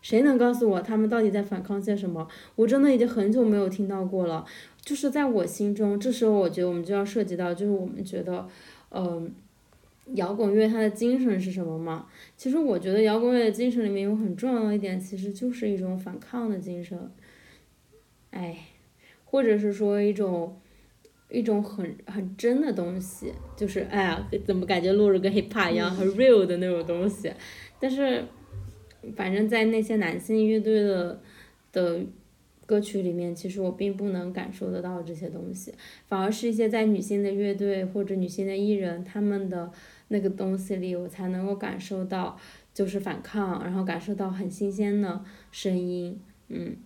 谁能告诉我他们到底在反抗些什么？我真的已经很久没有听到过了。就是在我心中，这时候我觉得我们就要涉及到，就是我们觉得，嗯。摇滚乐它的精神是什么吗？其实我觉得摇滚乐的精神里面有很重要的一点，其实就是一种反抗的精神。哎，或者是说一种一种很很真的东西，就是哎呀，怎么感觉录着跟 hiphop 一样很 real 的那种东西？但是，反正在那些男性乐队的的歌曲里面，其实我并不能感受得到这些东西，反而是一些在女性的乐队或者女性的艺人他们的。那个东西里，我才能够感受到，就是反抗，然后感受到很新鲜的声音，嗯。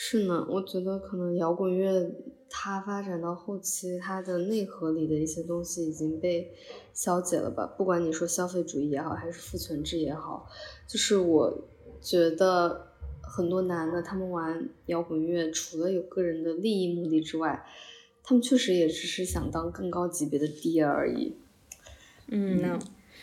是呢，我觉得可能摇滚乐它发展到后期，它的内核里的一些东西已经被消解了吧？不管你说消费主义也好，还是父权制也好，就是我觉得很多男的他们玩摇滚乐，除了有个人的利益目的之外，他们确实也只是想当更高级别的爹而已。嗯，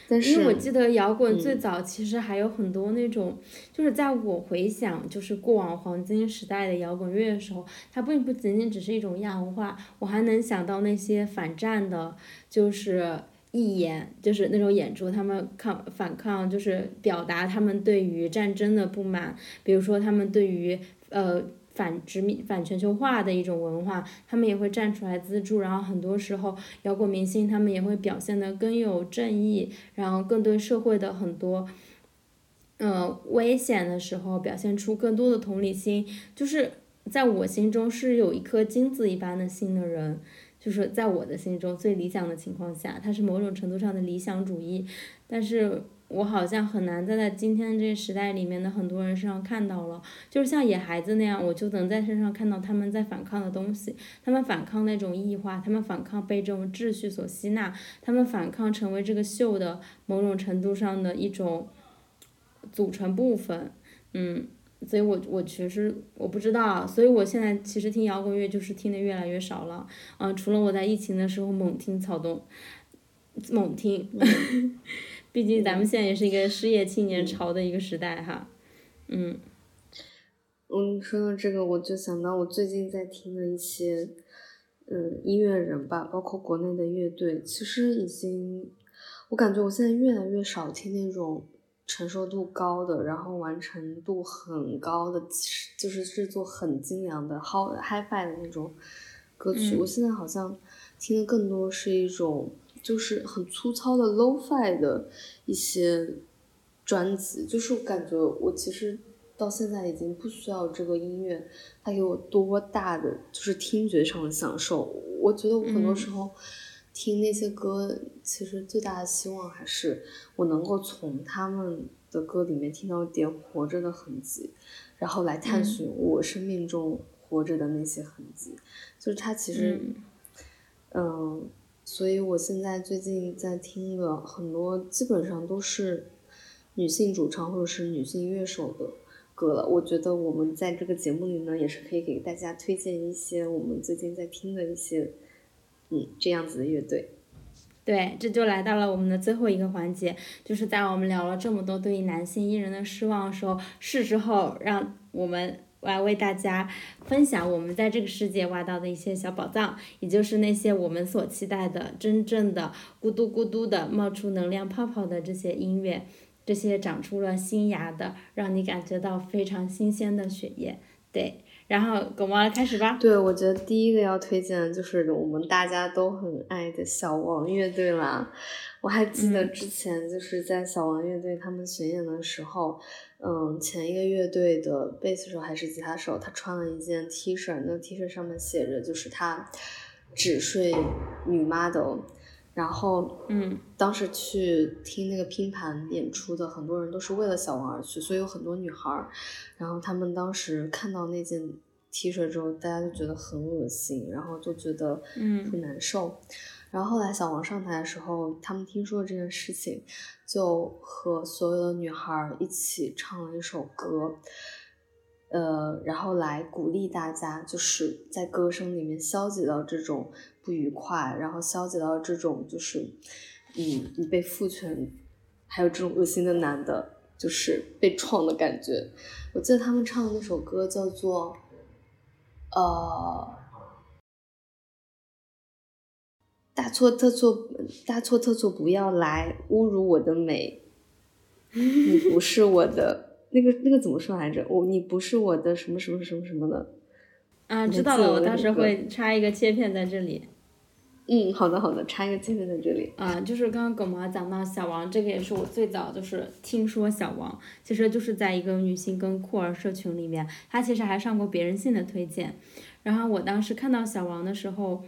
那，因为我记得摇滚最早其实还有很多那种，就是在我回想就是过往黄金时代的摇滚乐的时候，它并不仅仅只是一种亚文化，我还能想到那些反战的，就是义演，就是那种演出，他们抗反抗，就是表达他们对于战争的不满，比如说他们对于呃。反殖民、反全球化的一种文化，他们也会站出来资助，然后很多时候摇滚明星他们也会表现得更有正义，然后更对社会的很多，呃危险的时候表现出更多的同理心，就是在我心中是有一颗金子一般的心的人，就是在我的心中最理想的情况下，他是某种程度上的理想主义，但是。我好像很难再在今天这个时代里面的很多人身上看到了，就是像野孩子那样，我就能在身上看到他们在反抗的东西，他们反抗那种异化，他们反抗被这种秩序所吸纳，他们反抗成为这个秀的某种程度上的一种组成部分，嗯，所以我我其实我不知道，所以我现在其实听摇滚乐就是听的越来越少了，嗯，除了我在疫情的时候猛听草东，猛听。毕竟咱们现在也是一个失业青年潮的一个时代哈，嗯，嗯，说到这个，我就想到我最近在听的一些，嗯，音乐人吧，包括国内的乐队，其实已经，我感觉我现在越来越少听那种成熟度高的，然后完成度很高的，就是制作很精良的 high hi-fi 的那种歌曲。我现在好像听的更多是一种。就是很粗糙的 low-fi 的一些专辑，就是我感觉我其实到现在已经不需要这个音乐它给我多大的就是听觉上的享受。我觉得我很多时候听那些歌，其实最大的希望还是我能够从他们的歌里面听到一点活着的痕迹，然后来探寻我生命中活着的那些痕迹。就是它其实，嗯。所以，我现在最近在听的很多，基本上都是女性主唱或者是女性乐手的歌了。我觉得我们在这个节目里呢，也是可以给大家推荐一些我们最近在听的一些，嗯，这样子的乐队。对，这就来到了我们的最后一个环节，就是在我们聊了这么多对于男性艺人的失望的时候，是时候让我们。我要为大家分享我们在这个世界挖到的一些小宝藏，也就是那些我们所期待的真正的咕嘟咕嘟的冒出能量泡泡的这些音乐，这些长出了新芽的，让你感觉到非常新鲜的血液。对，然后狗毛开始吧。对，我觉得第一个要推荐的就是我们大家都很爱的小王乐队啦。我还记得之前就是在小王乐队他们巡演的时候，嗯，前一个乐队的贝斯手还是吉他手，他穿了一件 T 恤，那 T 恤上面写着就是他只睡女 model，然后嗯，当时去听那个拼盘演出的很多人都是为了小王而去，所以有很多女孩儿，然后他们当时看到那件 T 恤之后，大家就觉得很恶心，然后就觉得嗯很难受。然后后来小王上台的时候，他们听说了这件事情，就和所有的女孩一起唱了一首歌，呃，然后来鼓励大家，就是在歌声里面消解到这种不愉快，然后消解到这种就是，嗯，你被父权，还有这种恶心的男的，就是被创的感觉。我记得他们唱的那首歌叫做，呃。大错特错，大错特错！不要来侮辱我的美，你不是我的那个那个怎么说来着？我你不是我的什么什么什么什么的。啊，知道了，我到时候会插一个切片在这里。嗯，好的好的，插一个切片在这里。啊，就是刚刚狗毛讲到小王，这个也是我最早就是听说小王，其实就是在一个女性跟酷儿社群里面，他其实还上过别人信的推荐。然后我当时看到小王的时候，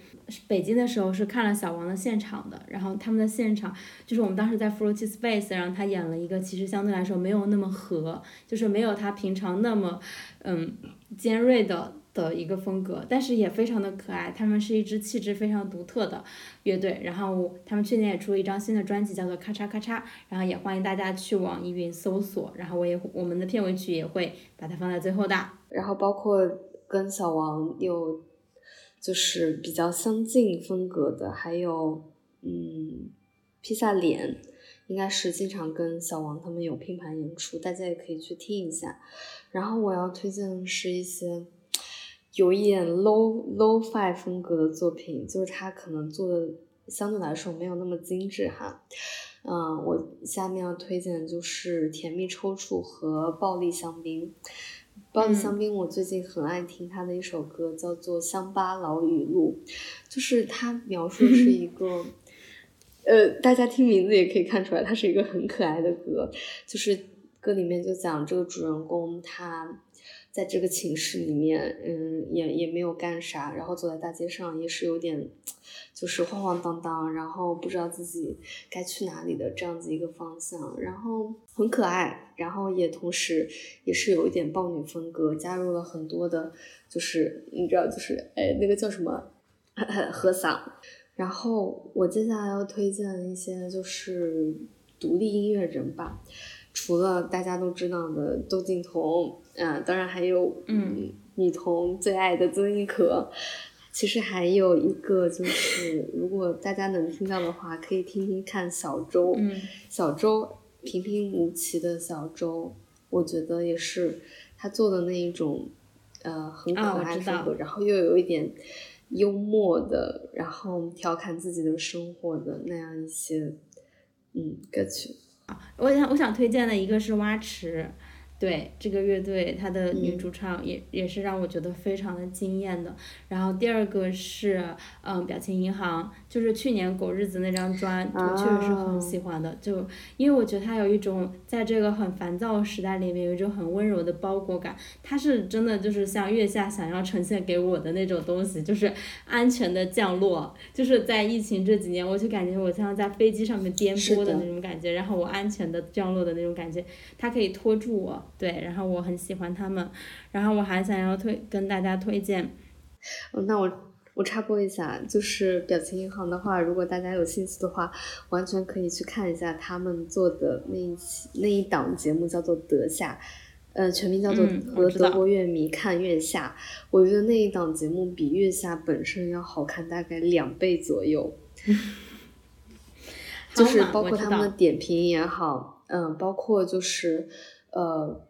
北京的时候是看了小王的现场的。然后他们的现场就是我们当时在 fruit Space，然后他演了一个其实相对来说没有那么和，就是没有他平常那么嗯尖锐的的一个风格，但是也非常的可爱。他们是一支气质非常独特的乐队。然后他们去年也出了一张新的专辑，叫做咔嚓咔嚓。然后也欢迎大家去网易云搜索。然后我也我们的片尾曲也会把它放在最后的。然后包括。跟小王有就是比较相近风格的，还有嗯，披萨脸应该是经常跟小王他们有拼盘演出，大家也可以去听一下。然后我要推荐的是一些有一点 low low five 风格的作品，就是他可能做的相对来说没有那么精致哈。嗯，我下面要推荐的就是甜蜜抽搐和暴力香槟。暴力香槟，我最近很爱听他的一首歌，叫做《乡巴佬语录》，就是他描述的是一个，呃，大家听名字也可以看出来，它是一个很可爱的歌，就是歌里面就讲这个主人公他。在这个寝室里面，嗯，也也没有干啥，然后走在大街上也是有点，就是晃晃荡荡，然后不知道自己该去哪里的这样子一个方向，然后很可爱，然后也同时也是有一点豹女风格，加入了很多的，就是你知道，就是哎那个叫什么，和嗓，然后我接下来要推荐一些就是独立音乐人吧。除了大家都知道的窦靖童，啊，当然还有嗯女童最爱的曾轶可，其实还有一个就是，如果大家能听到的话，可以听听看小周，嗯，小周平平无奇的小周，我觉得也是他做的那一种，呃，很可爱风格，然后又有一点幽默的，然后调侃自己的生活的那样一些，嗯，歌曲。啊我想，我想推荐的一个是蛙池。对这个乐队，她的女主唱也也是让我觉得非常的惊艳的。然后第二个是嗯表情银行，就是去年狗日子那张专，我确实是很喜欢的。就因为我觉得它有一种在这个很烦躁的时代里面有一种很温柔的包裹感。它是真的就是像月下想要呈现给我的那种东西，就是安全的降落。就是在疫情这几年，我就感觉我像在飞机上面颠簸的那种感觉，然后我安全的降落的那种感觉，它可以拖住我。对，然后我很喜欢他们，然后我还想要推跟大家推荐，哦，那我我插播一下，就是表情银行的话，如果大家有兴趣的话，完全可以去看一下他们做的那一期那一档节目，叫做德夏，呃，全名叫做和德国乐迷看月下，我觉得那一档节目比月下本身要好看大概两倍左右，就是包括他们的点评也好，嗯，包括就是。呃，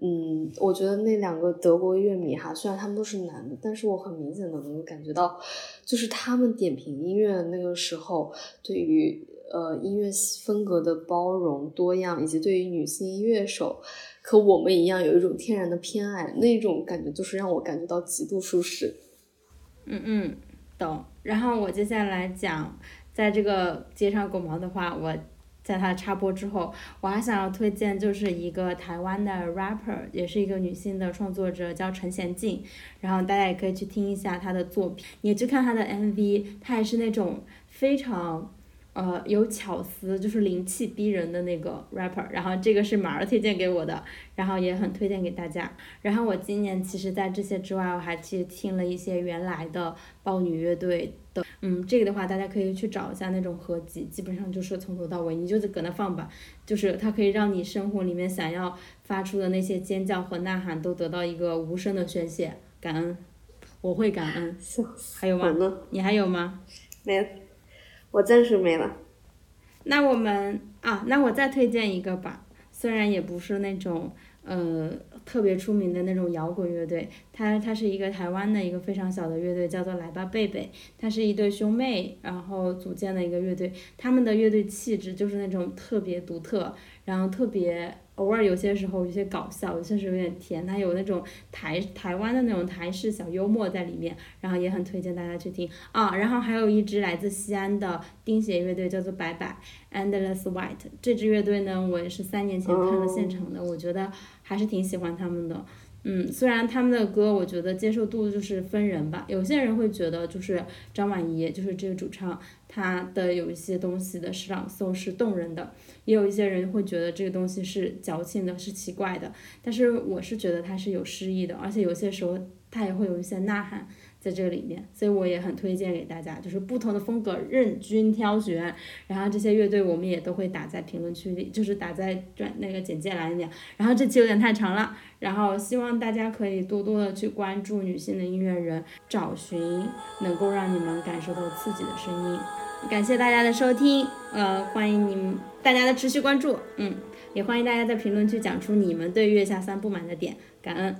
嗯，我觉得那两个德国乐迷哈，虽然他们都是男的，但是我很明显的能够感觉到，就是他们点评音乐那个时候，对于呃音乐风格的包容多样，以及对于女性音乐手，和我们一样有一种天然的偏爱，那种感觉就是让我感觉到极度舒适。嗯嗯，懂。然后我接下来讲，在这个街上狗毛的话，我。在他插播之后，我还想要推荐就是一个台湾的 rapper，也是一个女性的创作者，叫陈贤静。然后大家也可以去听一下她的作品，你去看她的 MV，她也是那种非常。呃，有巧思，就是灵气逼人的那个 rapper，然后这个是马儿推荐给我的，然后也很推荐给大家。然后我今年其实，在这些之外，我还去听了一些原来的豹女乐队的，嗯，这个的话大家可以去找一下那种合集，基本上就是从头到尾，你就搁那放吧，就是它可以让你生活里面想要发出的那些尖叫和呐喊都得到一个无声的宣泄。感恩，我会感恩。还有吗？你还有吗？没有。我暂时没了，那我们啊，那我再推荐一个吧，虽然也不是那种呃特别出名的那种摇滚乐队，它它是一个台湾的一个非常小的乐队，叫做来吧贝贝，它是一对兄妹然后组建的一个乐队，他们的乐队气质就是那种特别独特，然后特别。偶尔有些时候有些搞笑，有些时候有点甜，它有那种台台湾的那种台式小幽默在里面，然后也很推荐大家去听啊。然后还有一支来自西安的钉鞋乐队，叫做白白 Endless White。这支乐队呢，我也是三年前看了现场的，我觉得还是挺喜欢他们的。嗯，虽然他们的歌，我觉得接受度就是分人吧。有些人会觉得，就是张婉仪，就是这个主唱，他的有一些东西的诗朗诵是动人的，也有一些人会觉得这个东西是矫情的，是奇怪的。但是我是觉得它是有诗意的，而且有些时候它也会有一些呐喊。在这里面，所以我也很推荐给大家，就是不同的风格任君挑选。然后这些乐队我们也都会打在评论区里，就是打在专那个简介栏里面。然后这期有点太长了，然后希望大家可以多多的去关注女性的音乐人，找寻能够让你们感受到刺激的声音。感谢大家的收听，呃，欢迎你们大家的持续关注，嗯，也欢迎大家在评论区讲出你们对月下三不满的点，感恩。